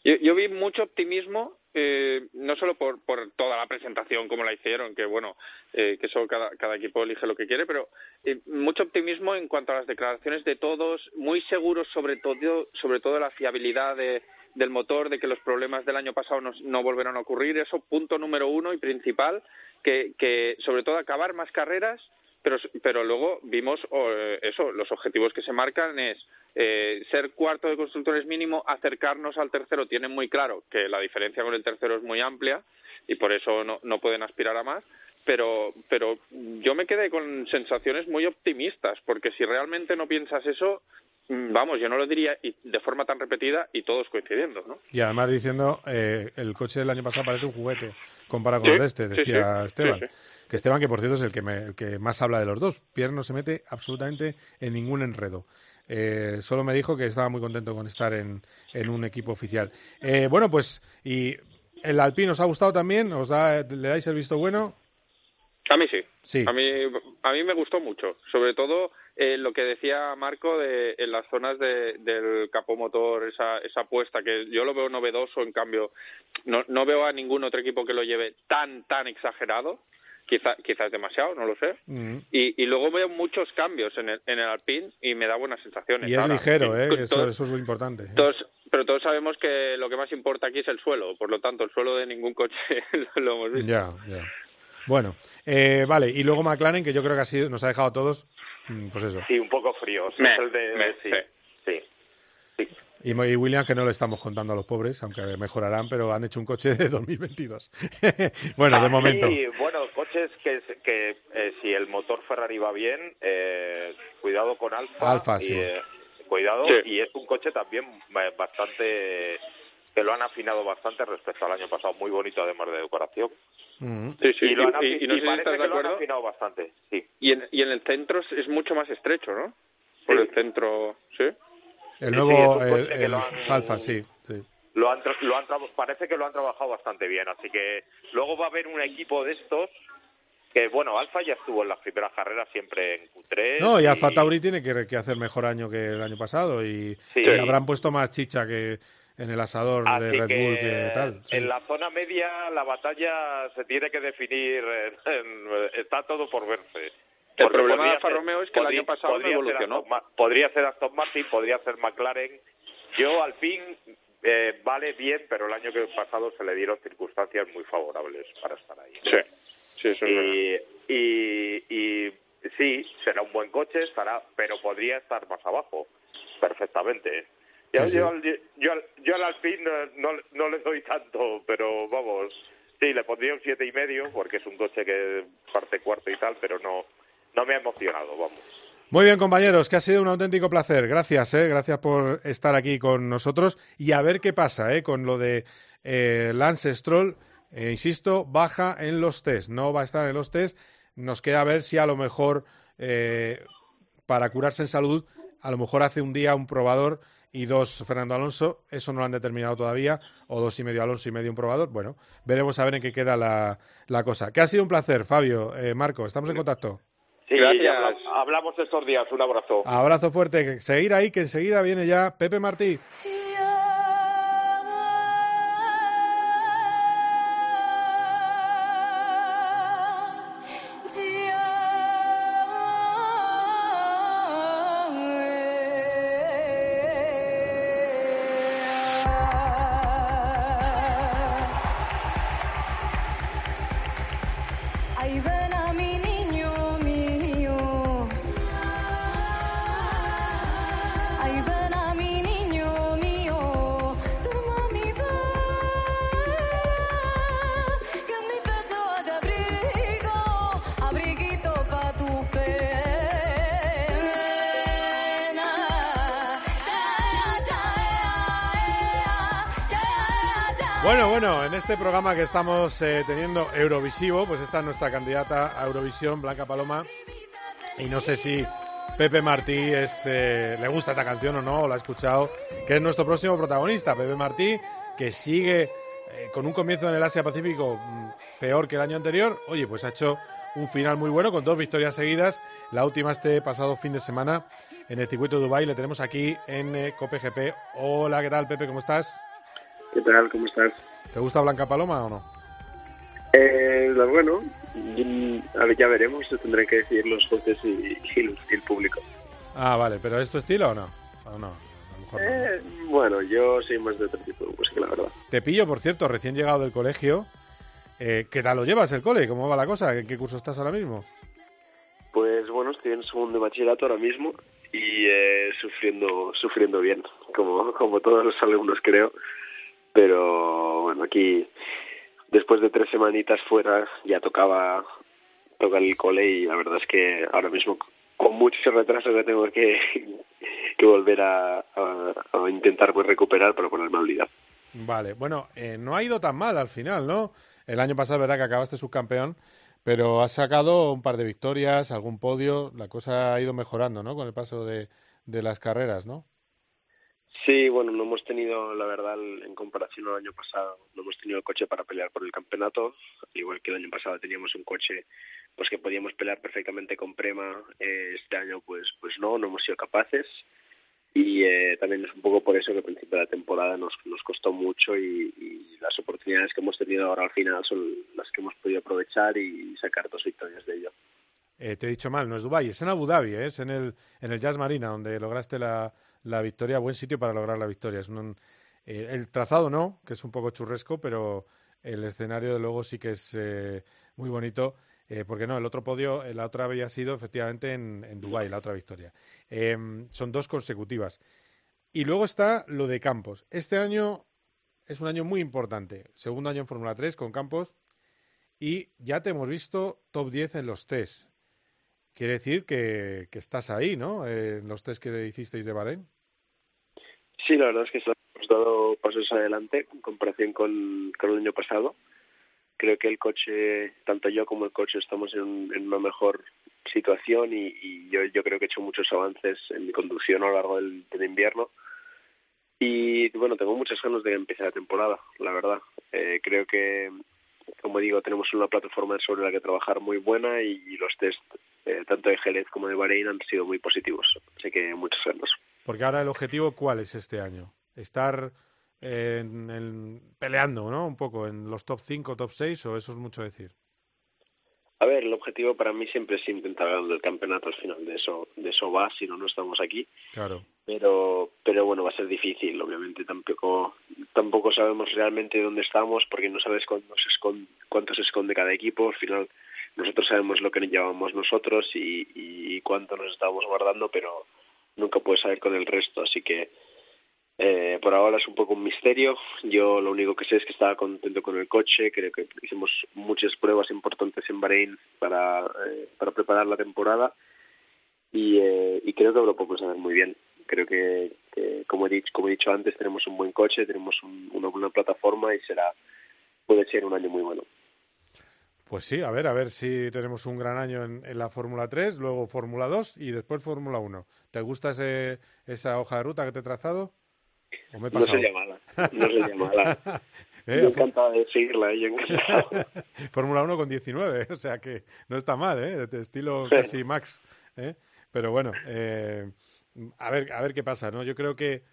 Yo, yo vi mucho optimismo, eh, no solo por, por toda la presentación como la hicieron, que bueno, eh, que eso cada, cada equipo elige lo que quiere, pero eh, mucho optimismo en cuanto a las declaraciones de todos, muy seguros sobre todo, sobre todo la fiabilidad de- del motor, de que los problemas del año pasado no, no volverán a ocurrir. Eso, punto número uno y principal, que, que sobre todo acabar más carreras pero pero luego vimos eh, eso los objetivos que se marcan es eh, ser cuarto de constructores mínimo acercarnos al tercero. Tienen muy claro que la diferencia con el tercero es muy amplia y por eso no, no pueden aspirar a más. Pero pero yo me quedé con sensaciones muy optimistas porque si realmente no piensas eso vamos yo no lo diría de forma tan repetida y todos coincidiendo no Y además diciendo, eh, el coche del año pasado parece un juguete comparado con Sí, el de este, decía sí, Esteban. sí, Que Esteban, que por cierto es el que, me- el que más habla de los dos. Pierre no se mete absolutamente en ningún enredo. Eh, solo me dijo que estaba muy contento con estar en, en un equipo oficial. Eh, bueno, pues, ¿y el Alpine os ha gustado también? ¿Os da, ¿Le dais el visto bueno? A mí sí. Sí. A mí, a mí me gustó mucho. Sobre todo eh, lo que decía Marco de, en las zonas de, del capó motor, esa, esa apuesta que yo lo veo novedoso, en cambio no, no veo a ningún otro equipo que lo lleve tan, tan exagerado. Quizá, quizás demasiado, no lo sé. Mm. Y, y luego veo muchos cambios en el, en el Alpine y me da buenas sensaciones. Y es Ahora, ligero, ¿eh? Eso, todos- eso es lo importante. entonces, pero todos sabemos que lo que más importa aquí es el suelo, por lo tanto, el suelo de ningún coche lo hemos visto. Ya, ya. Bueno, eh, vale, y luego McLaren, que yo creo que ha sido, nos ha dejado a todos, mm, pues eso. Sí, un poco fríos. Me, Es el de, me, sí, sí. sí. Y, y Williams, que no le estamos contando a los pobres, aunque mejorarán, pero han hecho un coche de 2022. bueno, de Ah, momento. Sí, bueno, coches que, que eh, si el motor Ferrari va bien, eh, cuidado con Alfa. Alfa, y, sí. eh, cuidado, Sí. y es un coche también eh, bastante que lo han afinado bastante respecto al año pasado, muy bonito además de decoración. Sí, sí, y, lo han y- afi- y no y sé si parece estás de que lo han afinado bastante, sí. Y en, y en el centro es, es mucho más estrecho, ¿no? Por Sí. el centro, ¿sí? El nuevo, sí, el, han- Alfa, sí, sí. Lo han, tra- lo han tra- parece que lo han trabajado bastante bien, así que luego va a haber un equipo de estos que, bueno, Alfa ya estuvo en las primeras carreras siempre en Q3. No, y Alfa Tauri tiene que, que hacer mejor año que el año pasado y, Sí. y habrán puesto más chicha que en el asador de Red que Bull que tal. sí. en la zona media la batalla se tiene que definir, en- en- está todo por verse. El Porque problema de Alfa ser- Romeo es que el año pasado no podría ser evolucionó. Aston Ma- podría ser Aston Martin, podría ser McLaren. Yo, Alpine, eh, vale bien, pero el año que pasado se le dieron circunstancias muy favorables para estar ahí. Sí, sí, eso es y, y, y sí, será un buen coche, estará, pero podría estar más abajo, perfectamente. Yo, Sí, sí. yo, al- yo, al- yo al Alpine no, no le doy tanto, pero vamos, sí, le pondría un siete y medio porque es un coche que parte cuarto y tal, pero no, no me ha emocionado, vamos. Muy bien, compañeros, que ha sido un auténtico placer. Gracias, ¿eh? gracias por estar aquí con nosotros y a ver qué pasa ¿eh? con lo de eh, Lance Stroll. Eh, insisto, baja en los test, no va a estar en los test. Nos queda ver si a lo mejor, eh, para curarse en salud, a lo mejor hace un día un probador y dos Fernando Alonso. Eso no lo han determinado todavía, o dos y medio Alonso y medio un probador. Bueno, veremos a ver en qué queda la, la cosa. Que ha sido un placer, Fabio, eh, Marco, estamos en contacto. Sí, Gracias. hablamos estos días, un abrazo. Abrazo fuerte. Seguir ahí, que enseguida viene ya Pepe Martí. Ahí este programa que estamos eh, teniendo Eurovisivo, pues esta es nuestra candidata a Eurovisión, Blanca Paloma. Y no sé si Pepe Martí es, eh, le gusta esta canción o no, o la ha escuchado, que es nuestro próximo protagonista, Pepe Martí, que sigue eh, con un comienzo en el Asia Pacífico mm, peor que el año anterior. Oye, pues ha hecho un final muy bueno con dos victorias seguidas. La última este pasado fin de semana en el circuito de Dubái. Le tenemos aquí en eh, Cope GP. Hola, ¿qué tal, Pepe? ¿Cómo estás? ¿Qué tal? ¿Cómo estás? ¿Te gusta Blanca Paloma o no? Eh, bueno, a ver, ya veremos, tendrán que decir los jueces y, y el, público. Ah, vale, pero ¿es tu estilo o no? O no, a lo mejor no. Eh, bueno, yo soy más de otro tipo de música, la verdad. Te pillo, por cierto, recién llegado del colegio. Eh, ¿Qué tal lo llevas el cole? ¿Cómo va la cosa? ¿En qué curso estás ahora mismo? Pues bueno, estoy en segundo de bachillerato ahora mismo y eh, sufriendo sufriendo bien, como, como todos los alumnos creo. Pero bueno, aquí después de tres semanitas fuera ya tocaba tocar el cole y la verdad es que ahora mismo con mucho retraso que tengo que, volver a, intentar recuperar para ponerme al día. Vale, bueno, eh, no ha ido tan mal al final, ¿no? El año pasado, verdad que acabaste subcampeón, pero has sacado un par de victorias, algún podio, la cosa ha ido mejorando, ¿no? Con el paso de las carreras, ¿no? Sí, bueno, no hemos tenido, la verdad, en comparación al año pasado, no hemos tenido el coche para pelear por el campeonato, igual que el año pasado teníamos un coche pues que podíamos pelear perfectamente con Prema, eh, este año pues pues no, no hemos sido capaces y eh, también es un poco por eso que al principio de la temporada nos, nos costó mucho y, y las oportunidades que hemos tenido ahora al final son las que hemos podido aprovechar y sacar dos victorias de ello. Eh, te he dicho mal, no es Dubái, es en Abu Dhabi, ¿eh? es en el, en el Jazz Marina, donde lograste la, la victoria, buen sitio para lograr la victoria. Es un- eh, el trazado no, que es un poco churresco, pero el escenario de luego sí que es eh, muy bonito. eh, porque no, el otro podio, la otra había sido efectivamente en, en Dubái, la otra victoria. Em, son dos consecutivas. Y luego está lo de Campos. Este año es un año muy importante. Segundo año en Fórmula 3 con Campos. Y ya te hemos visto top 10 en los test. Quiere decir que, que estás ahí, ¿no? En los test que hicisteis de Bahrein. Sí, la verdad es que hemos dado pasos adelante en comparación con, el año pasado. Creo que el coche, tanto yo como el coche, estamos en, un- en una mejor situación y, yo, yo creo que he hecho muchos avances en mi conducción a lo largo del, invierno. Y bueno, tengo muchas ganas de que empiece la temporada, la verdad. Eh, creo que, como digo, tenemos una plataforma sobre la que trabajar muy buena y, y los test, eh, tanto de Jerez como de Bahrein, han sido muy positivos. Así que muchas ganas. Porque ahora el objetivo, ¿cuál es este año? Estar en, en- peleando, ¿no? Un poco en los top 5, top 6, o eso es mucho decir. A ver, el objetivo para mí siempre es intentar ganar el campeonato al final. De eso, de eso va, si no, no estamos aquí. Claro. Pero, pero bueno, va a ser difícil. Obviamente tampoco, tampoco sabemos realmente dónde estamos porque no sabes cuándo se esconde, cuánto se esconde cada equipo. Al final, nosotros sabemos lo que llevamos nosotros y, y cuánto nos estamos guardando, pero nunca puedes saber con el resto. Así que eh, por ahora es un poco un misterio. Yo lo único que sé es que estaba contento con el coche. Creo que hicimos muchas pruebas importantes en Bahrein para, eh, para preparar la temporada y, eh, y creo que lo podemos hacer muy bien. Creo que, que, como, he dicho, como he dicho antes, tenemos un buen coche, tenemos un- una buena plataforma y será puede ser un año muy bueno. Pues sí, a ver, a ver si tenemos un gran año en, en la Fórmula 3, luego Fórmula 2 y después Fórmula 1. ¿Te gusta ese, esa hoja de ruta que te he trazado? ¿O me he No sería mala, no sería mala. Eh, Yo fó- encantado de seguirla, yo encantado. Fórmula 1 con 19, o sea que no está mal, ¿eh? De estilo casi Max. ¿eh? Pero bueno, eh, a, ver, a ver qué pasa, ¿no? Yo creo que,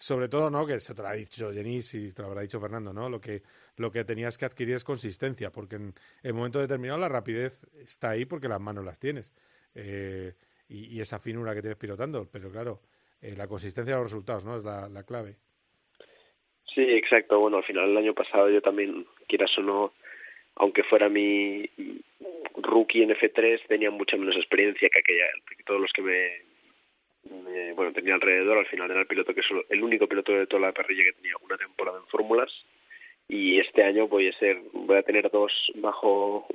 sobre todo, ¿no? Que se te lo ha dicho Jenis y te lo habrá dicho Fernando, ¿no? Lo que, lo que tenías que adquirir es consistencia, porque en el momento determinado la rapidez está ahí porque las manos las tienes. eh, y, esa finura que tienes pilotando, pero claro, eh, la consistencia de los resultados, ¿no? Es la, la clave. Sí, exacto. Bueno, al final el año pasado yo también, quieras o no, aunque fuera mi rookie en F3, tenía mucha menos experiencia que aquella, que todos los que me, me- bueno, tenía alrededor. Al final era el piloto que solo, el único piloto de toda la parrilla que tenía una temporada en fórmulas. Y este año voy a ser, voy a tener dos bajo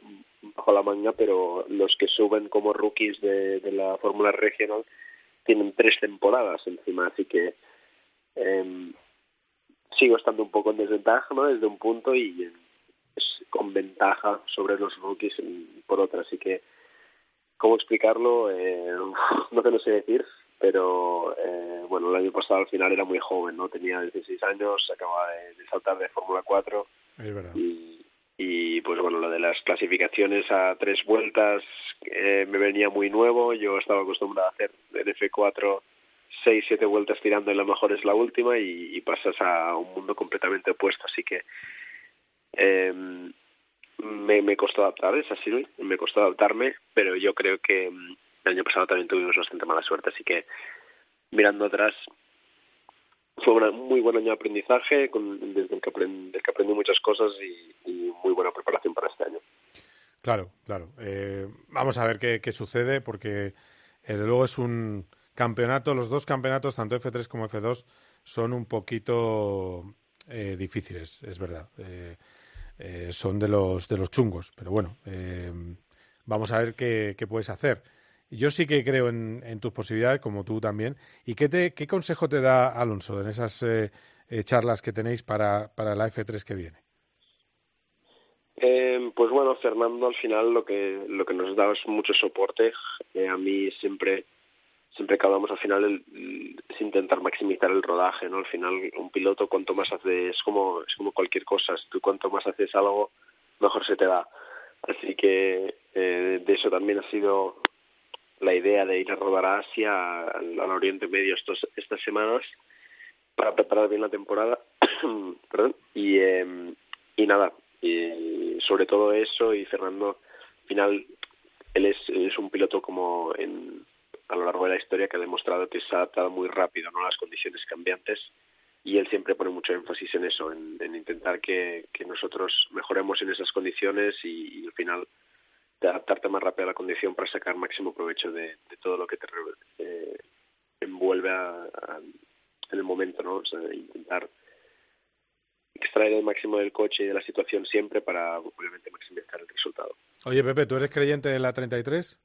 bajo la manga, pero los que suben como rookies de, la fórmula regional tienen tres temporadas encima, así que em, sigo estando un poco en desventaja, ¿no? Desde un punto y eh, es con ventaja sobre los rookies por otra. Así que, ¿cómo explicarlo? Eh, no te lo sé decir, pero eh, bueno, el año pasado al final era muy joven, ¿no? Tenía 16 años, acababa de, de saltar de Fórmula 4 Es verdad. y, y pues bueno, lo de las clasificaciones a tres vueltas eh, me venía muy nuevo. Yo estaba acostumbrado a hacer en F4 seis, siete vueltas tirando y la mejor es la última y, y pasas a un mundo completamente opuesto. Así que eh, me, me costó adaptar, es así, me costó adaptarme, pero yo creo que mm, el año pasado también tuvimos bastante mala suerte, así que mirando atrás fue un muy buen año de aprendizaje, con, desde el que, aprend- del que aprendí muchas cosas y, muy buena preparación para este año. Claro, claro. Eh, vamos a ver qué, sucede, porque desde luego es un campeonato, los dos campeonatos, tanto F3 como F2, son un poquito eh, difíciles, es verdad. Eh, son de los, de los chungos, pero bueno, vamos a ver qué puedes hacer. Yo sí que creo en, en tus posibilidades, como tú también. ¿Y qué, te, qué consejo te da Alonso en esas eh, eh, charlas que tenéis para, para la F3 que viene? Eh, pues bueno, Fernando al final lo que lo que nos da es mucho soporte. Eh, a mí siempre siempre que hablamos al final el- es intentar maximizar el rodaje, ¿no? Al final un piloto cuanto más hace es como es como cualquier cosa, tú cuanto más haces algo mejor se te da. Así que eh, de eso también ha sido la idea de ir a rodar a Asia, al, Oriente Medio estos, estas semanas para preparar bien la temporada. Y, eh, y nada, y sobre todo eso y Fernando, al final, él es, es un piloto como en, a lo largo de la historia que ha demostrado que se ha adaptado muy rápido a las condiciones cambiantes. Y él siempre pone mucho énfasis en eso, en, en intentar que, que nosotros mejoremos en esas condiciones y al final de adaptarte más rápido a la condición para sacar máximo provecho de, de todo lo que te eh, envuelve a- a- en el momento, ¿no? O sea, intentar extraer el máximo del coche y de la situación siempre para obviamente maximizar el resultado. Oye, Pepe, ¿tú eres creyente de la 33?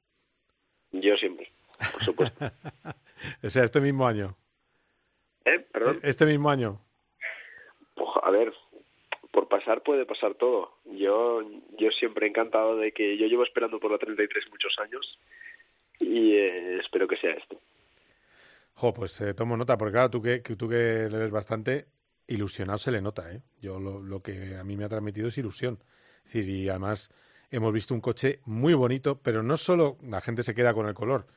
Yo siempre, por supuesto. o sea, este mismo año. ¿Eh? Perdón. Este mismo año. Ojo, a ver, por pasar puede pasar todo. Yo, yo siempre encantado de que yo llevo esperando por la 33 muchos años y eh, espero que sea este. Jo, pues eh, tomo nota, porque claro, tú que, que- tú que le ves bastante, ilusionado se le nota, ¿eh? Yo lo, lo que a mí me ha transmitido es ilusión. Y además hemos visto un coche muy bonito, pero no solo la gente se queda con el color.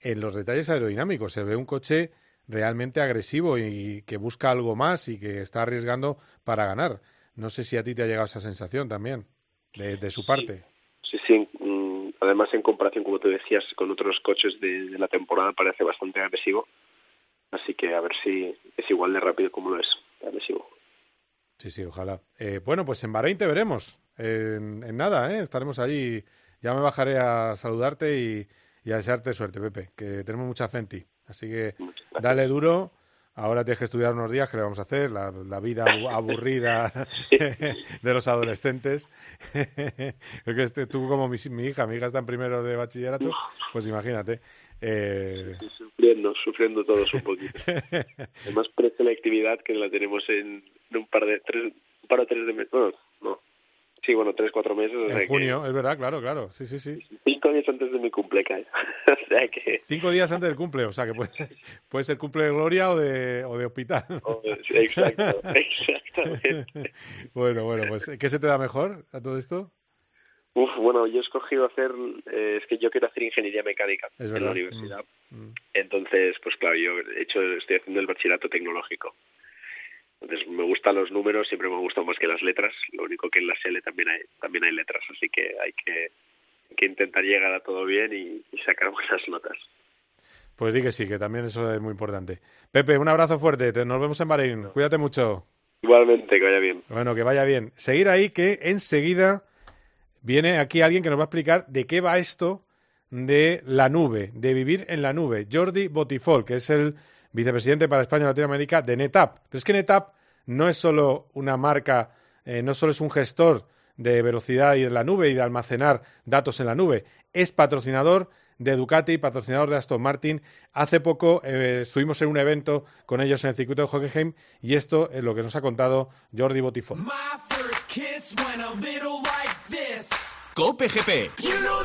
En los detalles aerodinámicos se ve un coche realmente agresivo y que busca algo más y que está arriesgando para ganar. No sé si a ti te ha llegado esa sensación también, de, de su parte. Sí, sí. mm, Además, en comparación, como tú decías, con otros coches de, de la temporada, parece bastante agresivo. Así que a ver si es igual de rápido como lo es agresivo. Sí, sí, ojalá. Eh, bueno, pues en Bahrein te veremos. En, en nada, ¿eh? Estaremos allí. Ya me bajaré a saludarte y, y a desearte suerte, Pepe, que tenemos mucha fe en ti. Así que dale duro. Ahora tienes que estudiar unos días, que le vamos a hacer? La, la vida abu- aburrida de los adolescentes. Porque este, tú como mi, mi hija, mi hija está en primero de bachillerato, pues imagínate. Eh, Sufriendo, sufriendo todos un poquito. Además, preselectividad que la tenemos en, en un par de tres, un par o tres de meses. Bueno. Sí, bueno, tres, cuatro meses. o sea en que junio, es verdad, claro, claro. Sí, sí, sí. cinco días antes de mi cumple cae. o sea que. Cinco días antes del cumple, o sea que puede, puede ser cumple de gloria o de, o de hospital. exacto, exactamente. bueno, bueno, pues ¿qué se te da mejor a todo esto? Uf, bueno, yo he escogido hacer, eh, es que yo quiero hacer ingeniería mecánica en la universidad. Mm. Entonces, pues claro, yo he hecho, estoy haciendo el bachillerato tecnológico. Entonces, me gustan los números, siempre me han gustado más que las letras. Lo único que en la SL también hay, también hay letras, así que hay que, hay que intentar llegar a todo bien y, y sacar buenas notas. Pues di que sí, que también eso es muy importante. Pepe, un abrazo fuerte, te- nos vemos en Bahrein. Cuídate mucho. Igualmente, que vaya bien. Bueno, que vaya bien. Seguir ahí, que enseguida viene aquí alguien que nos va a explicar de qué va esto de la nube, de vivir en la nube. Jordi Botifol, que es el vicepresidente para España y Latinoamérica de NetApp. Pero es que NetApp no es solo una marca, eh, no solo es un gestor de velocidad y de la nube y de almacenar datos en la nube, es patrocinador de Ducati, patrocinador de Aston Martin. Hace poco eh, estuvimos en un evento con ellos en el circuito de Hockenheim y esto es lo que nos ha contado Jordi little like. Cope GP. You know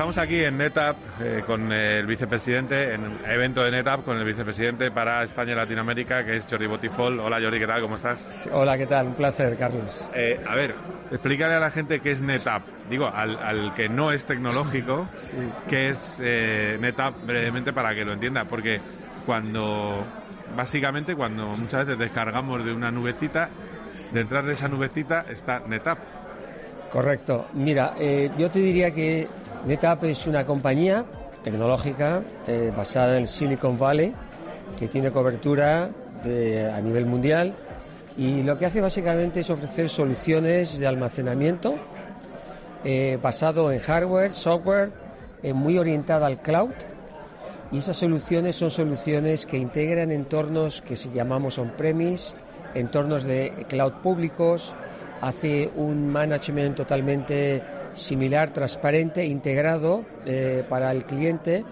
Estamos aquí en NetApp eh, con el vicepresidente, en un evento de NetApp con el vicepresidente para España y Latinoamérica, que es Jordi Botifol. Hola Jordi, ¿qué tal? ¿Cómo estás? Hola, ¿qué tal? Un placer, Carlos. Eh, a ver, explícale a la gente qué es NetApp. Digo, al, al que no es tecnológico, qué es eh, NetApp brevemente para que lo entienda. Porque cuando, básicamente, cuando muchas veces descargamos de una nubecita, detrás de esa nubecita está NetApp. Correcto. Mira, eh, yo te diría que NetApp es una compañía tecnológica eh, basada en Silicon Valley que tiene cobertura a nivel mundial y lo que hace básicamente es ofrecer soluciones de almacenamiento eh, basado en hardware, software, eh, muy orientada al cloud. Y esas soluciones son soluciones que integran entornos que se llamamos on-premise, entornos de cloud públicos, hace un management totalmente similar, transparente, integrado eh, para el cliente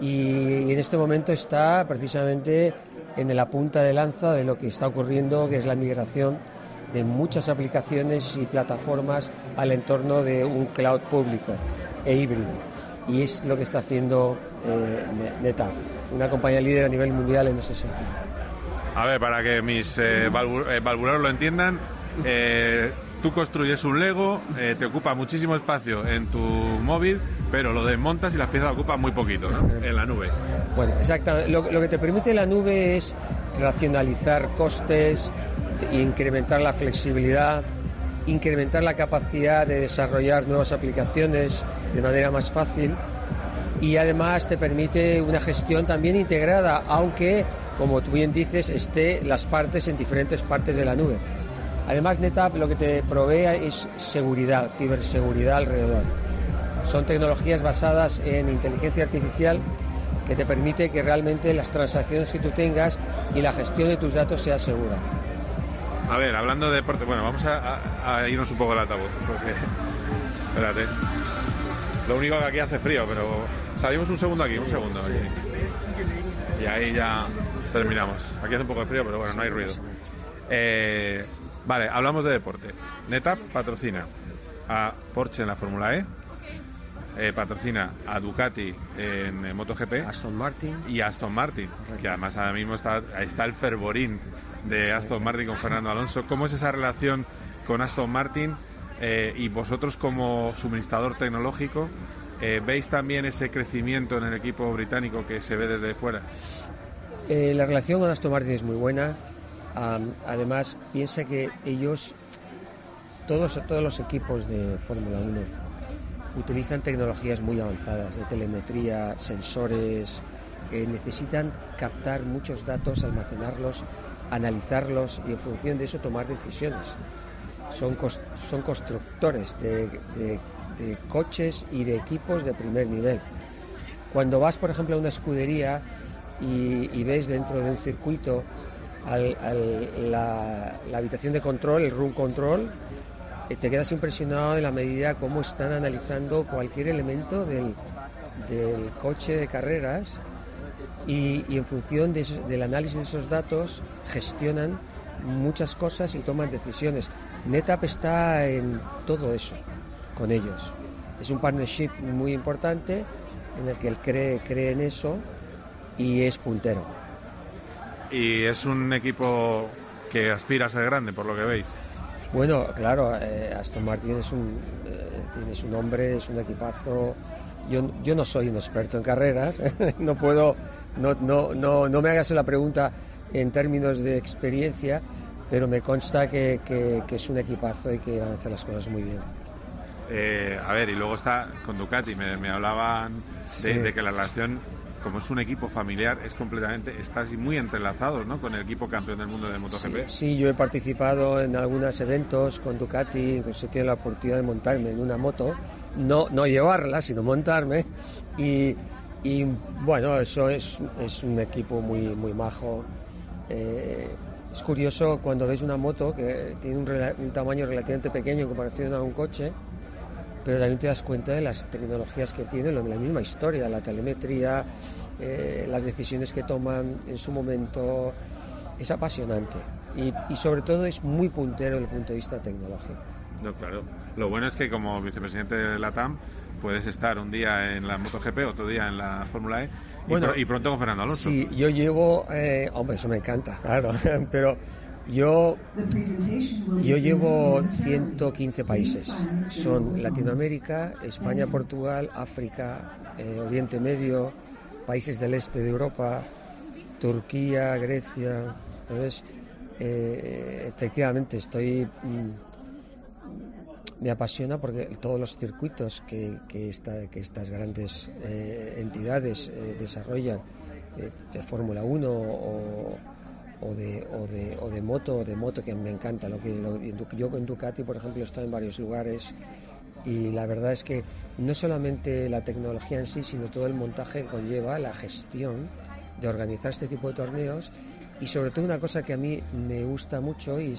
y en este momento está precisamente en la punta de lanza de lo que está ocurriendo, que es la migración de muchas aplicaciones y plataformas al entorno de un cloud público e híbrido. Y es lo que está haciendo eh, NetApp, una compañía líder a nivel mundial en ese sentido. A ver, para que mis eh, eh, lo entiendan, eh, tú construyes un Lego, eh, te ocupa muchísimo espacio en tu móvil, pero lo desmontas y las piezas ocupan muy poquito, ¿no? En la nube. Bueno, exactamente. Lo, lo que te permite la nube es racionalizar costes, incrementar la flexibilidad, incrementar la capacidad de desarrollar nuevas aplicaciones de manera más fácil y además te permite una gestión también integrada, aunque, como tú bien dices, esté las partes en diferentes partes de la nube. Además, NetApp lo que te provee es seguridad, ciberseguridad alrededor. Son tecnologías basadas en inteligencia artificial que te permite que realmente las transacciones que tú tengas y la gestión de tus datos sea segura. A ver, hablando de deporte, bueno, vamos a, irnos un poco del altavoz, porque... Espérate. Lo único que aquí hace frío, pero salimos un segundo aquí, un segundo. Y ahí ya terminamos. Aquí hace un poco de frío, pero bueno, no hay ruido. Eh, vale, hablamos de deporte. NetApp patrocina a Porsche en la Fórmula E, eh, patrocina a Ducati en eh, MotoGP, Aston Martin y Aston Martin, que además ahora mismo está, está el fervorín de Aston Martin con Fernando Alonso. ¿Cómo es esa relación con Aston Martin? Eh, y vosotros como suministrador tecnológico, eh, ¿veis también ese crecimiento en el equipo británico que se ve desde fuera? La relación con Aston Martin es muy buena. Además, piensa que ellos, todos, todos los equipos de Fórmula 1, utilizan tecnologías muy avanzadas de telemetría, sensores, eh, necesitan captar muchos datos, almacenarlos, analizarlos y en función de eso tomar decisiones. Son, son constructores de, de- de coches y de equipos de primer nivel. Cuando vas, por ejemplo, a una escudería y, y ves dentro de un circuito al- al- la, la habitación de control, el room control, eh, te quedas impresionado en la medida cómo están analizando cualquier elemento del, del coche de carreras y, y en función de esos- del análisis de esos datos gestionan muchas cosas y toman decisiones. NetApp está en todo eso con ellos. Es un partnership muy importante en el que él cree, cree en eso y es puntero. Y es un equipo que aspira a ser grande, por lo que veis. Bueno, claro, eh, Aston Martin es un, eh, tiene su nombre, es un equipazo. Yo, yo no soy un experto en carreras, no puedo, no, no, no, no me hagas la pregunta en términos de experiencia, pero me consta que, que- que es un equipazo y que van a hacer las cosas muy bien. Eh, a ver, y luego está con Ducati, me, me hablaban de, Sí. de que la relación, como es un equipo familiar, es completamente, estás muy entrelazados ¿no? con el equipo campeón del mundo de MotoGP. Sí, yo he participado en algunos eventos con Ducati, incluso tenido la oportunidad de montarme en una moto, no, no llevarla, sino montarme. Y, y, bueno, eso es, es un equipo muy, muy majo. Eh, es curioso cuando ves una moto que tiene un, un tamaño relativamente pequeño en comparación a un coche, pero también te das cuenta de las tecnologías que tiene, lo- la misma historia, la telemetría, eh, las decisiones que toman en su momento. Es apasionante y, y sobre todo es muy puntero desde el punto de vista tecnológico. No, claro. Lo bueno es que como vicepresidente de la TAM puedes estar un día en la MotoGP, otro día en la Fórmula E y, Bueno, pro- y pronto con Fernando Alonso. Sí, yo llevo, eh, hombre, eso me encanta, claro, pero yo, yo llevo 115 países. Son Latinoamérica, España, Portugal, África, eh, Oriente Medio, países del este de Europa, Turquía, Grecia. Entonces, eh, efectivamente, estoy... mm, me apasiona porque todos los circuitos que, que, esta- que estas grandes eh, entidades eh, desarrollan, eh, de Fórmula 1 o, o de, o, de, o de moto, de moto que me encanta. Lo que, lo- yo con Ducati, por ejemplo, he estado en varios lugares y la verdad es que no solamente la tecnología en sí, sino todo el montaje conlleva la gestión de organizar este tipo de torneos y sobre todo una cosa que a mí me gusta mucho y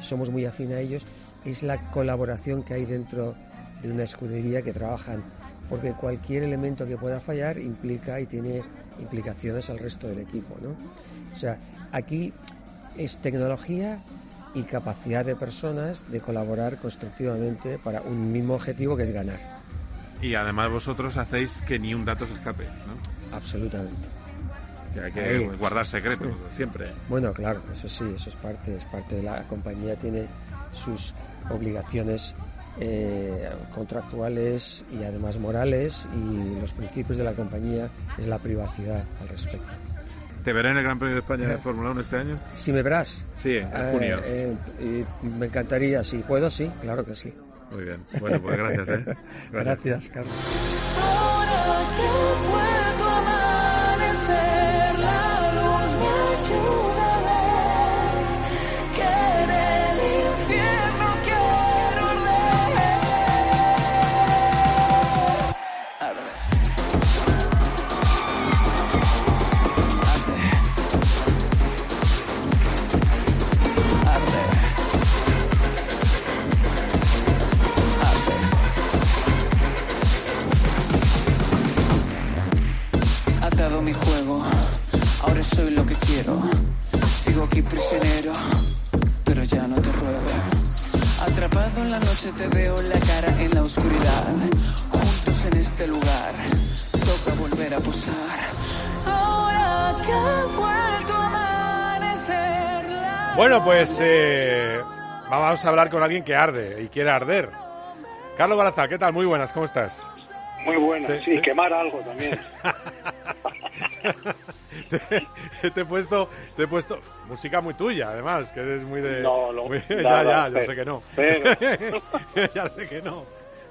somos muy afín a ellos, es la colaboración que hay dentro de una escudería que trabajan, porque cualquier elemento que pueda fallar implica y tiene implicaciones al resto del equipo. ¿no? O sea, aquí es tecnología y capacidad de personas de colaborar constructivamente para un mismo objetivo que es ganar. Y además vosotros hacéis que ni un dato se escape, ¿no? Absolutamente. Que hay que Ahí. guardar secretos siempre. Bueno, claro, eso sí, eso es parte, es parte de la compañía, tiene sus obligaciones eh, contractuales y además morales y los principios de la compañía es la privacidad al respecto. ¿Te veré en el Gran Premio de España de Fórmula 1 este año? Si me verás. Sí, en Eh, junio. eh, me encantaría, si puedo, sí, claro que sí. Muy bien. Bueno, pues gracias, ¿eh? Gracias, Carlos. Quiero. Sigo aquí prisionero, pero ya no te ruego. Atrapado en la noche te veo la cara en la oscuridad. Juntos en este lugar, toca volver a posar. Ahora que ha vuelto a amanecer, la Bueno, pues eh, vamos a hablar con alguien que arde y quiere arder. Carlos Barazal, ¿qué tal? Muy buenas, ¿cómo estás? Muy buena, Te- sí, quemar algo también. te, te he puesto, te he puesto música muy tuya, además, que eres muy de. No, lo- muy- ya, nada, ya, yo pero- sé que no. pero- ya sé que no.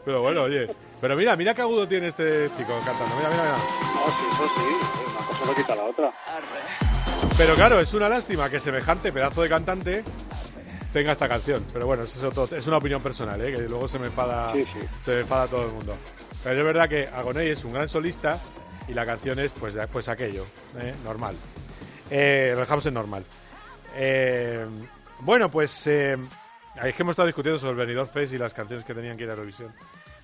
Pero bueno, oye. Pero mira, mira qué agudo tiene este chico cantando. Mira, mira, mira. No, sí, eso sí, una cosa no quita la otra. Pero claro, es una lástima que semejante pedazo de cantante tenga esta canción. Pero bueno, eso es, otro- es una opinión personal, ¿eh? que luego se me enfada, Sí, sí. se me enfada todo el mundo. Pero es verdad que Agoney es un gran solista y la canción es pues, pues aquello, ¿eh? normal. Eh, lo dejamos en normal. Eh, bueno, pues eh, es que hemos estado discutiendo sobre el Benidorm Fest y las canciones que tenían que ir a Eurovisión.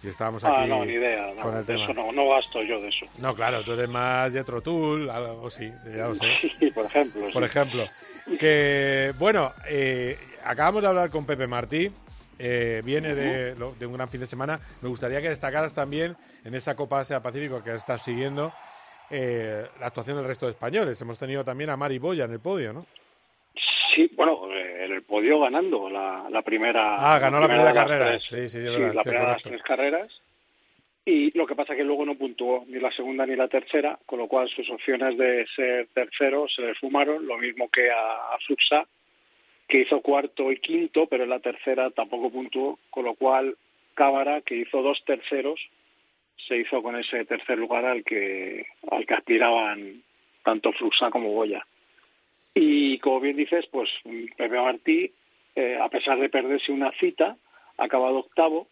Y estábamos aquí Ah, no, ni idea. no, con el de tema. eso no, no gasto yo de eso. No, claro, tú eres más Jethro Tull, algo así, ya lo sé. Sí, por ejemplo. Por sí. ejemplo. Que, bueno, eh, acabamos de hablar con Pepe Martí. eh, viene de, lo- de un gran fin de semana. Me gustaría que destacaras también en esa Copa Asia Pacífico que estás siguiendo eh, la actuación del resto de españoles. Hemos tenido también a Mari Boya en el podio, ¿no? Sí, bueno, eh, en el podio ganando la, la primera. Ah, ganó la primera de carrera. tres. Sí, sí, es Sí, verdad, la primera de las tres carreras. Y lo que pasa que luego no puntuó ni la segunda ni la tercera, con lo cual sus opciones de ser tercero se le fumaron, lo mismo que a, a que hizo cuarto y quinto, pero en la tercera tampoco puntuó, con lo cual Cámara, que hizo dos terceros, se hizo con ese tercer lugar al que al que aspiraban tanto Fluxa como Goya. Y como bien dices, pues Pepe Martí, eh, a pesar de perderse una cita, ha acabado octavo,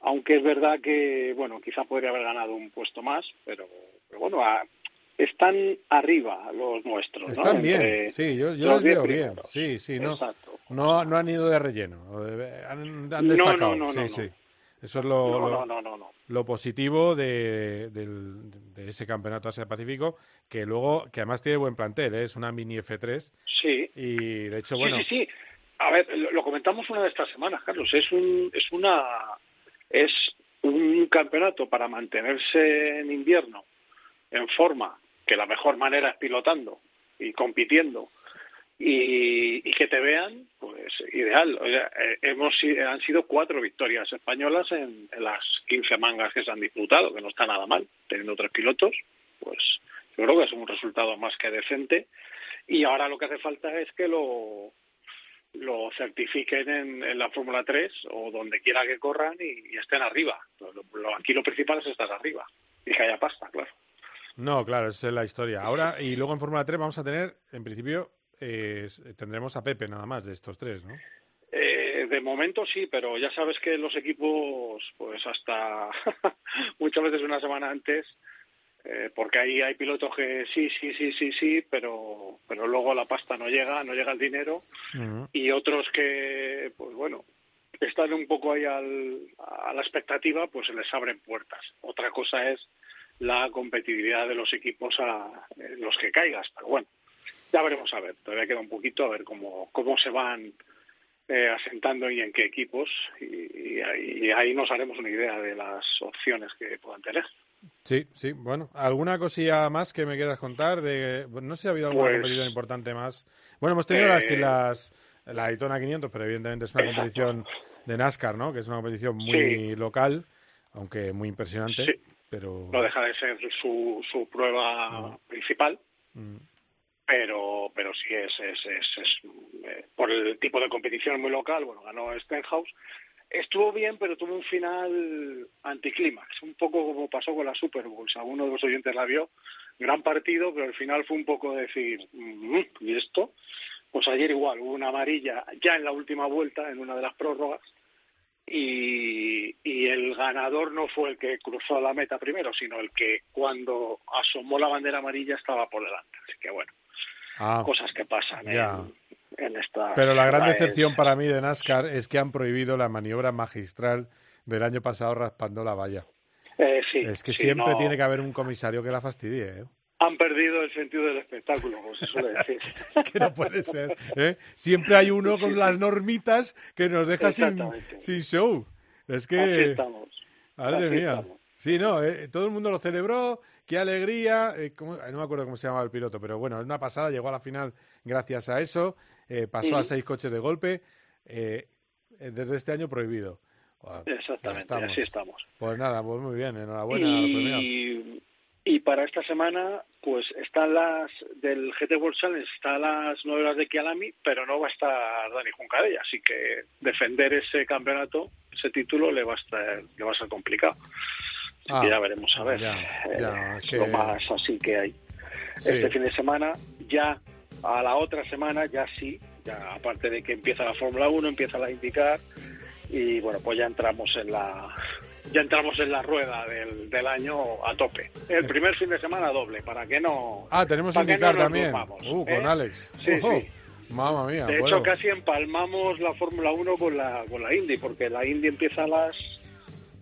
aunque es verdad que, bueno, quizá podría haber ganado un puesto más, pero, pero bueno, a- están arriba los nuestros. ¿no? Están bien, Entre sí, yo, yo los veo bien. Sí, sí, no, Exacto. no, no han ido de relleno, eh, han, han destacado. no, no, sí, no, sí. Eso es lo, No, lo- no, no, no, no. lo positivo de, de ese campeonato Asia Pacífico, que luego, que además tiene buen plantel, ¿eh? es una mini F3 Sí. y de hecho, Sí, bueno, sí, sí. A ver, lo, lo comentamos una de estas semanas, Carlos. Es un, es una, es un campeonato para mantenerse en invierno en forma, que la mejor manera es pilotando y compitiendo y, que te vean, pues ideal. O sea, eh, hemos han sido cuatro victorias españolas en, las 15 mangas que se han disputado, que no está nada mal, teniendo tres pilotos, pues yo creo que es un resultado más que decente. Y ahora lo que hace falta es que lo, lo certifiquen en, en la Fórmula 3 o donde quiera que corran y, estén arriba. Lo- aquí lo principal es estar arriba y que haya pasta, claro. no, claro, esa es la historia. Ahora, y luego en Fórmula 3 vamos a tener, en principio, eh, tendremos a Pepe nada más de estos tres, ¿no? Eh, de momento sí, pero ya sabes que los equipos, pues hasta muchas veces una semana antes, Eh, porque ahí hay pilotos que sí, sí, sí, sí, sí, pero, pero luego la pasta no llega, no llega el dinero y otros que, pues bueno, están un poco ahí al, a la expectativa, pues se les abren puertas. Otra cosa es la competitividad de los equipos a en los que caigas, pero bueno, ya veremos a ver, todavía queda un poquito a ver cómo, cómo se van eh, asentando y en qué equipos y, y ahí, y ahí nos haremos una idea de las opciones que puedan tener. Sí, sí, bueno. ¿Alguna cosilla más que me quieras contar? De, no sé si ha habido alguna Pues- competición importante más. Bueno, hemos tenido las, que Eh, las, la Daytona 500, pero evidentemente es una Exacto. competición de NASCAR, ¿no? Que es una competición muy local, aunque muy impresionante. Sí. Pero. No deja de ser su, su prueba principal, Mm. Pero pero sí es, es, es, eh, por el tipo de competición muy local, bueno, ganó Stenhouse. Estuvo bien, pero tuvo un final anticlímax, un poco como pasó con la Super Bowl. Si alguno de los oyentes la vio, gran partido, pero el final fue un poco decir, "Mm, ¿y esto? Pues ayer igual, hubo una amarilla ya en la última vuelta, en una de las prórrogas, y, y el ganador no fue el que cruzó la meta primero, sino el que cuando asomó la bandera amarilla estaba por delante. Así que bueno, Ah, cosas que pasan ya. en, en esta. Pero la gran decepción para mí de NASCAR es que han prohibido la maniobra magistral del año pasado raspando la valla. Eh, sí, es que sí, siempre no, tiene que haber un comisario que la fastidie, ¿eh? Han perdido el sentido del espectáculo, como se suele decir. Es que no puede ser. ¿eh? Siempre hay uno con las normitas que nos deja sin, show. Es que. Así estamos. Madre Así mía. estamos. Sí, no, todo el mundo lo celebró, qué alegría. eh, ¿cómo- eh, no me acuerdo cómo se llamaba el piloto, pero bueno, es una pasada, llegó a la final gracias a eso, eh, pasó a seis coches de golpe, eh, eh, desde este año prohibido. Exactamente, estamos. así estamos. Pues nada, pues muy bien, enhorabuena. Y, y para esta semana, pues están las del GT World Challenge, están las nueve horas de Kialami, pero no va a estar Dani Juncadella, así que defender ese campeonato, ese título, le va a estar, le va a ser complicado. Ah, que ya veremos a ver. ya, Eh, ya, es que- lo más así que hay. Sí. Este fin de semana, ya a la otra semana, ya sí, ya aparte de que empieza la Fórmula 1, empieza la IndyCar, y bueno, pues ya entramos en la ya entramos en la rueda del, del año a tope. El primer fin de semana doble, para que no... Ah, tenemos que indicar no también. Uh, ¿eh? con Alex. Sí, sí. Mamma mía. De bueno. hecho, casi empalmamos la Fórmula 1 con la, con la Indy, porque la Indy empieza a las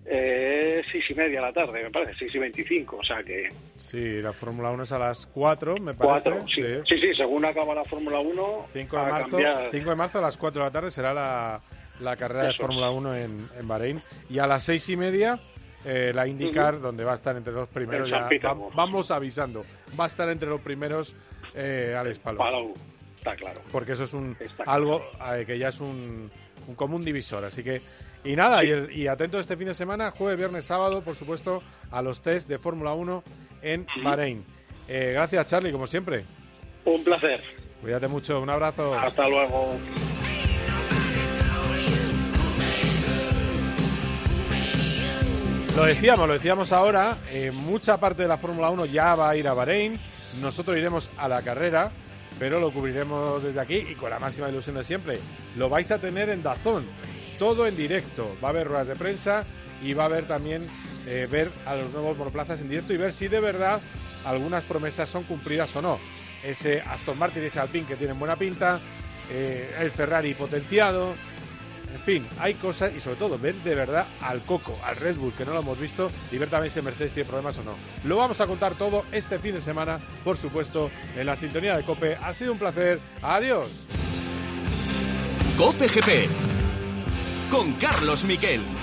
eh, seis y media de la tarde, me parece, seis y veinticinco, o sea que Sí, la Fórmula 1 es a las 4, me parece. cuatro, sí. sí, sí, según acaba la Fórmula 1, 5 de marzo, cambiar. 5 de marzo a las 4 de la tarde será la, la carrera de Eso es. Fórmula 1 en, en Bahrein. Y a las 6 y media eh, la IndyCar, donde va a estar entre los primeros. Ya, va- vamos avisando. Va a estar entre los primeros eh, Alex Palou. Palou, está claro. Porque eso es un algo eh, que ya es un, un común divisor. Así que. Y nada, y, el- y atento este fin de semana, jueves, viernes, sábado, por supuesto, a los test de Fórmula 1 en Bahrein. Eh, gracias, Charlie, como siempre. Un placer. Cuídate mucho, un abrazo. Hasta luego. Lo decíamos, lo decíamos ahora, eh, mucha parte de la Fórmula 1 ya va a ir a Bahrein, nosotros iremos a la carrera, pero lo cubriremos desde aquí y con la máxima ilusión de siempre. Lo vais a tener en Dazón, todo en directo, va a haber ruedas de prensa y va a haber también eh, ver a los nuevos monoplazas en directo y ver si de verdad algunas promesas son cumplidas o no. Ese Aston Martin y ese Alpine que tienen buena pinta, eh, el Ferrari potenciado, en fin, hay cosas y sobre todo ver de verdad al Coco, al Red Bull, que no lo hemos visto, y ver también si Mercedes tiene problemas o no. Lo vamos a contar todo este fin de semana, por supuesto, en la sintonía de Cope. Ha sido un placer. Adiós. Cope GP con Carlos Miquel.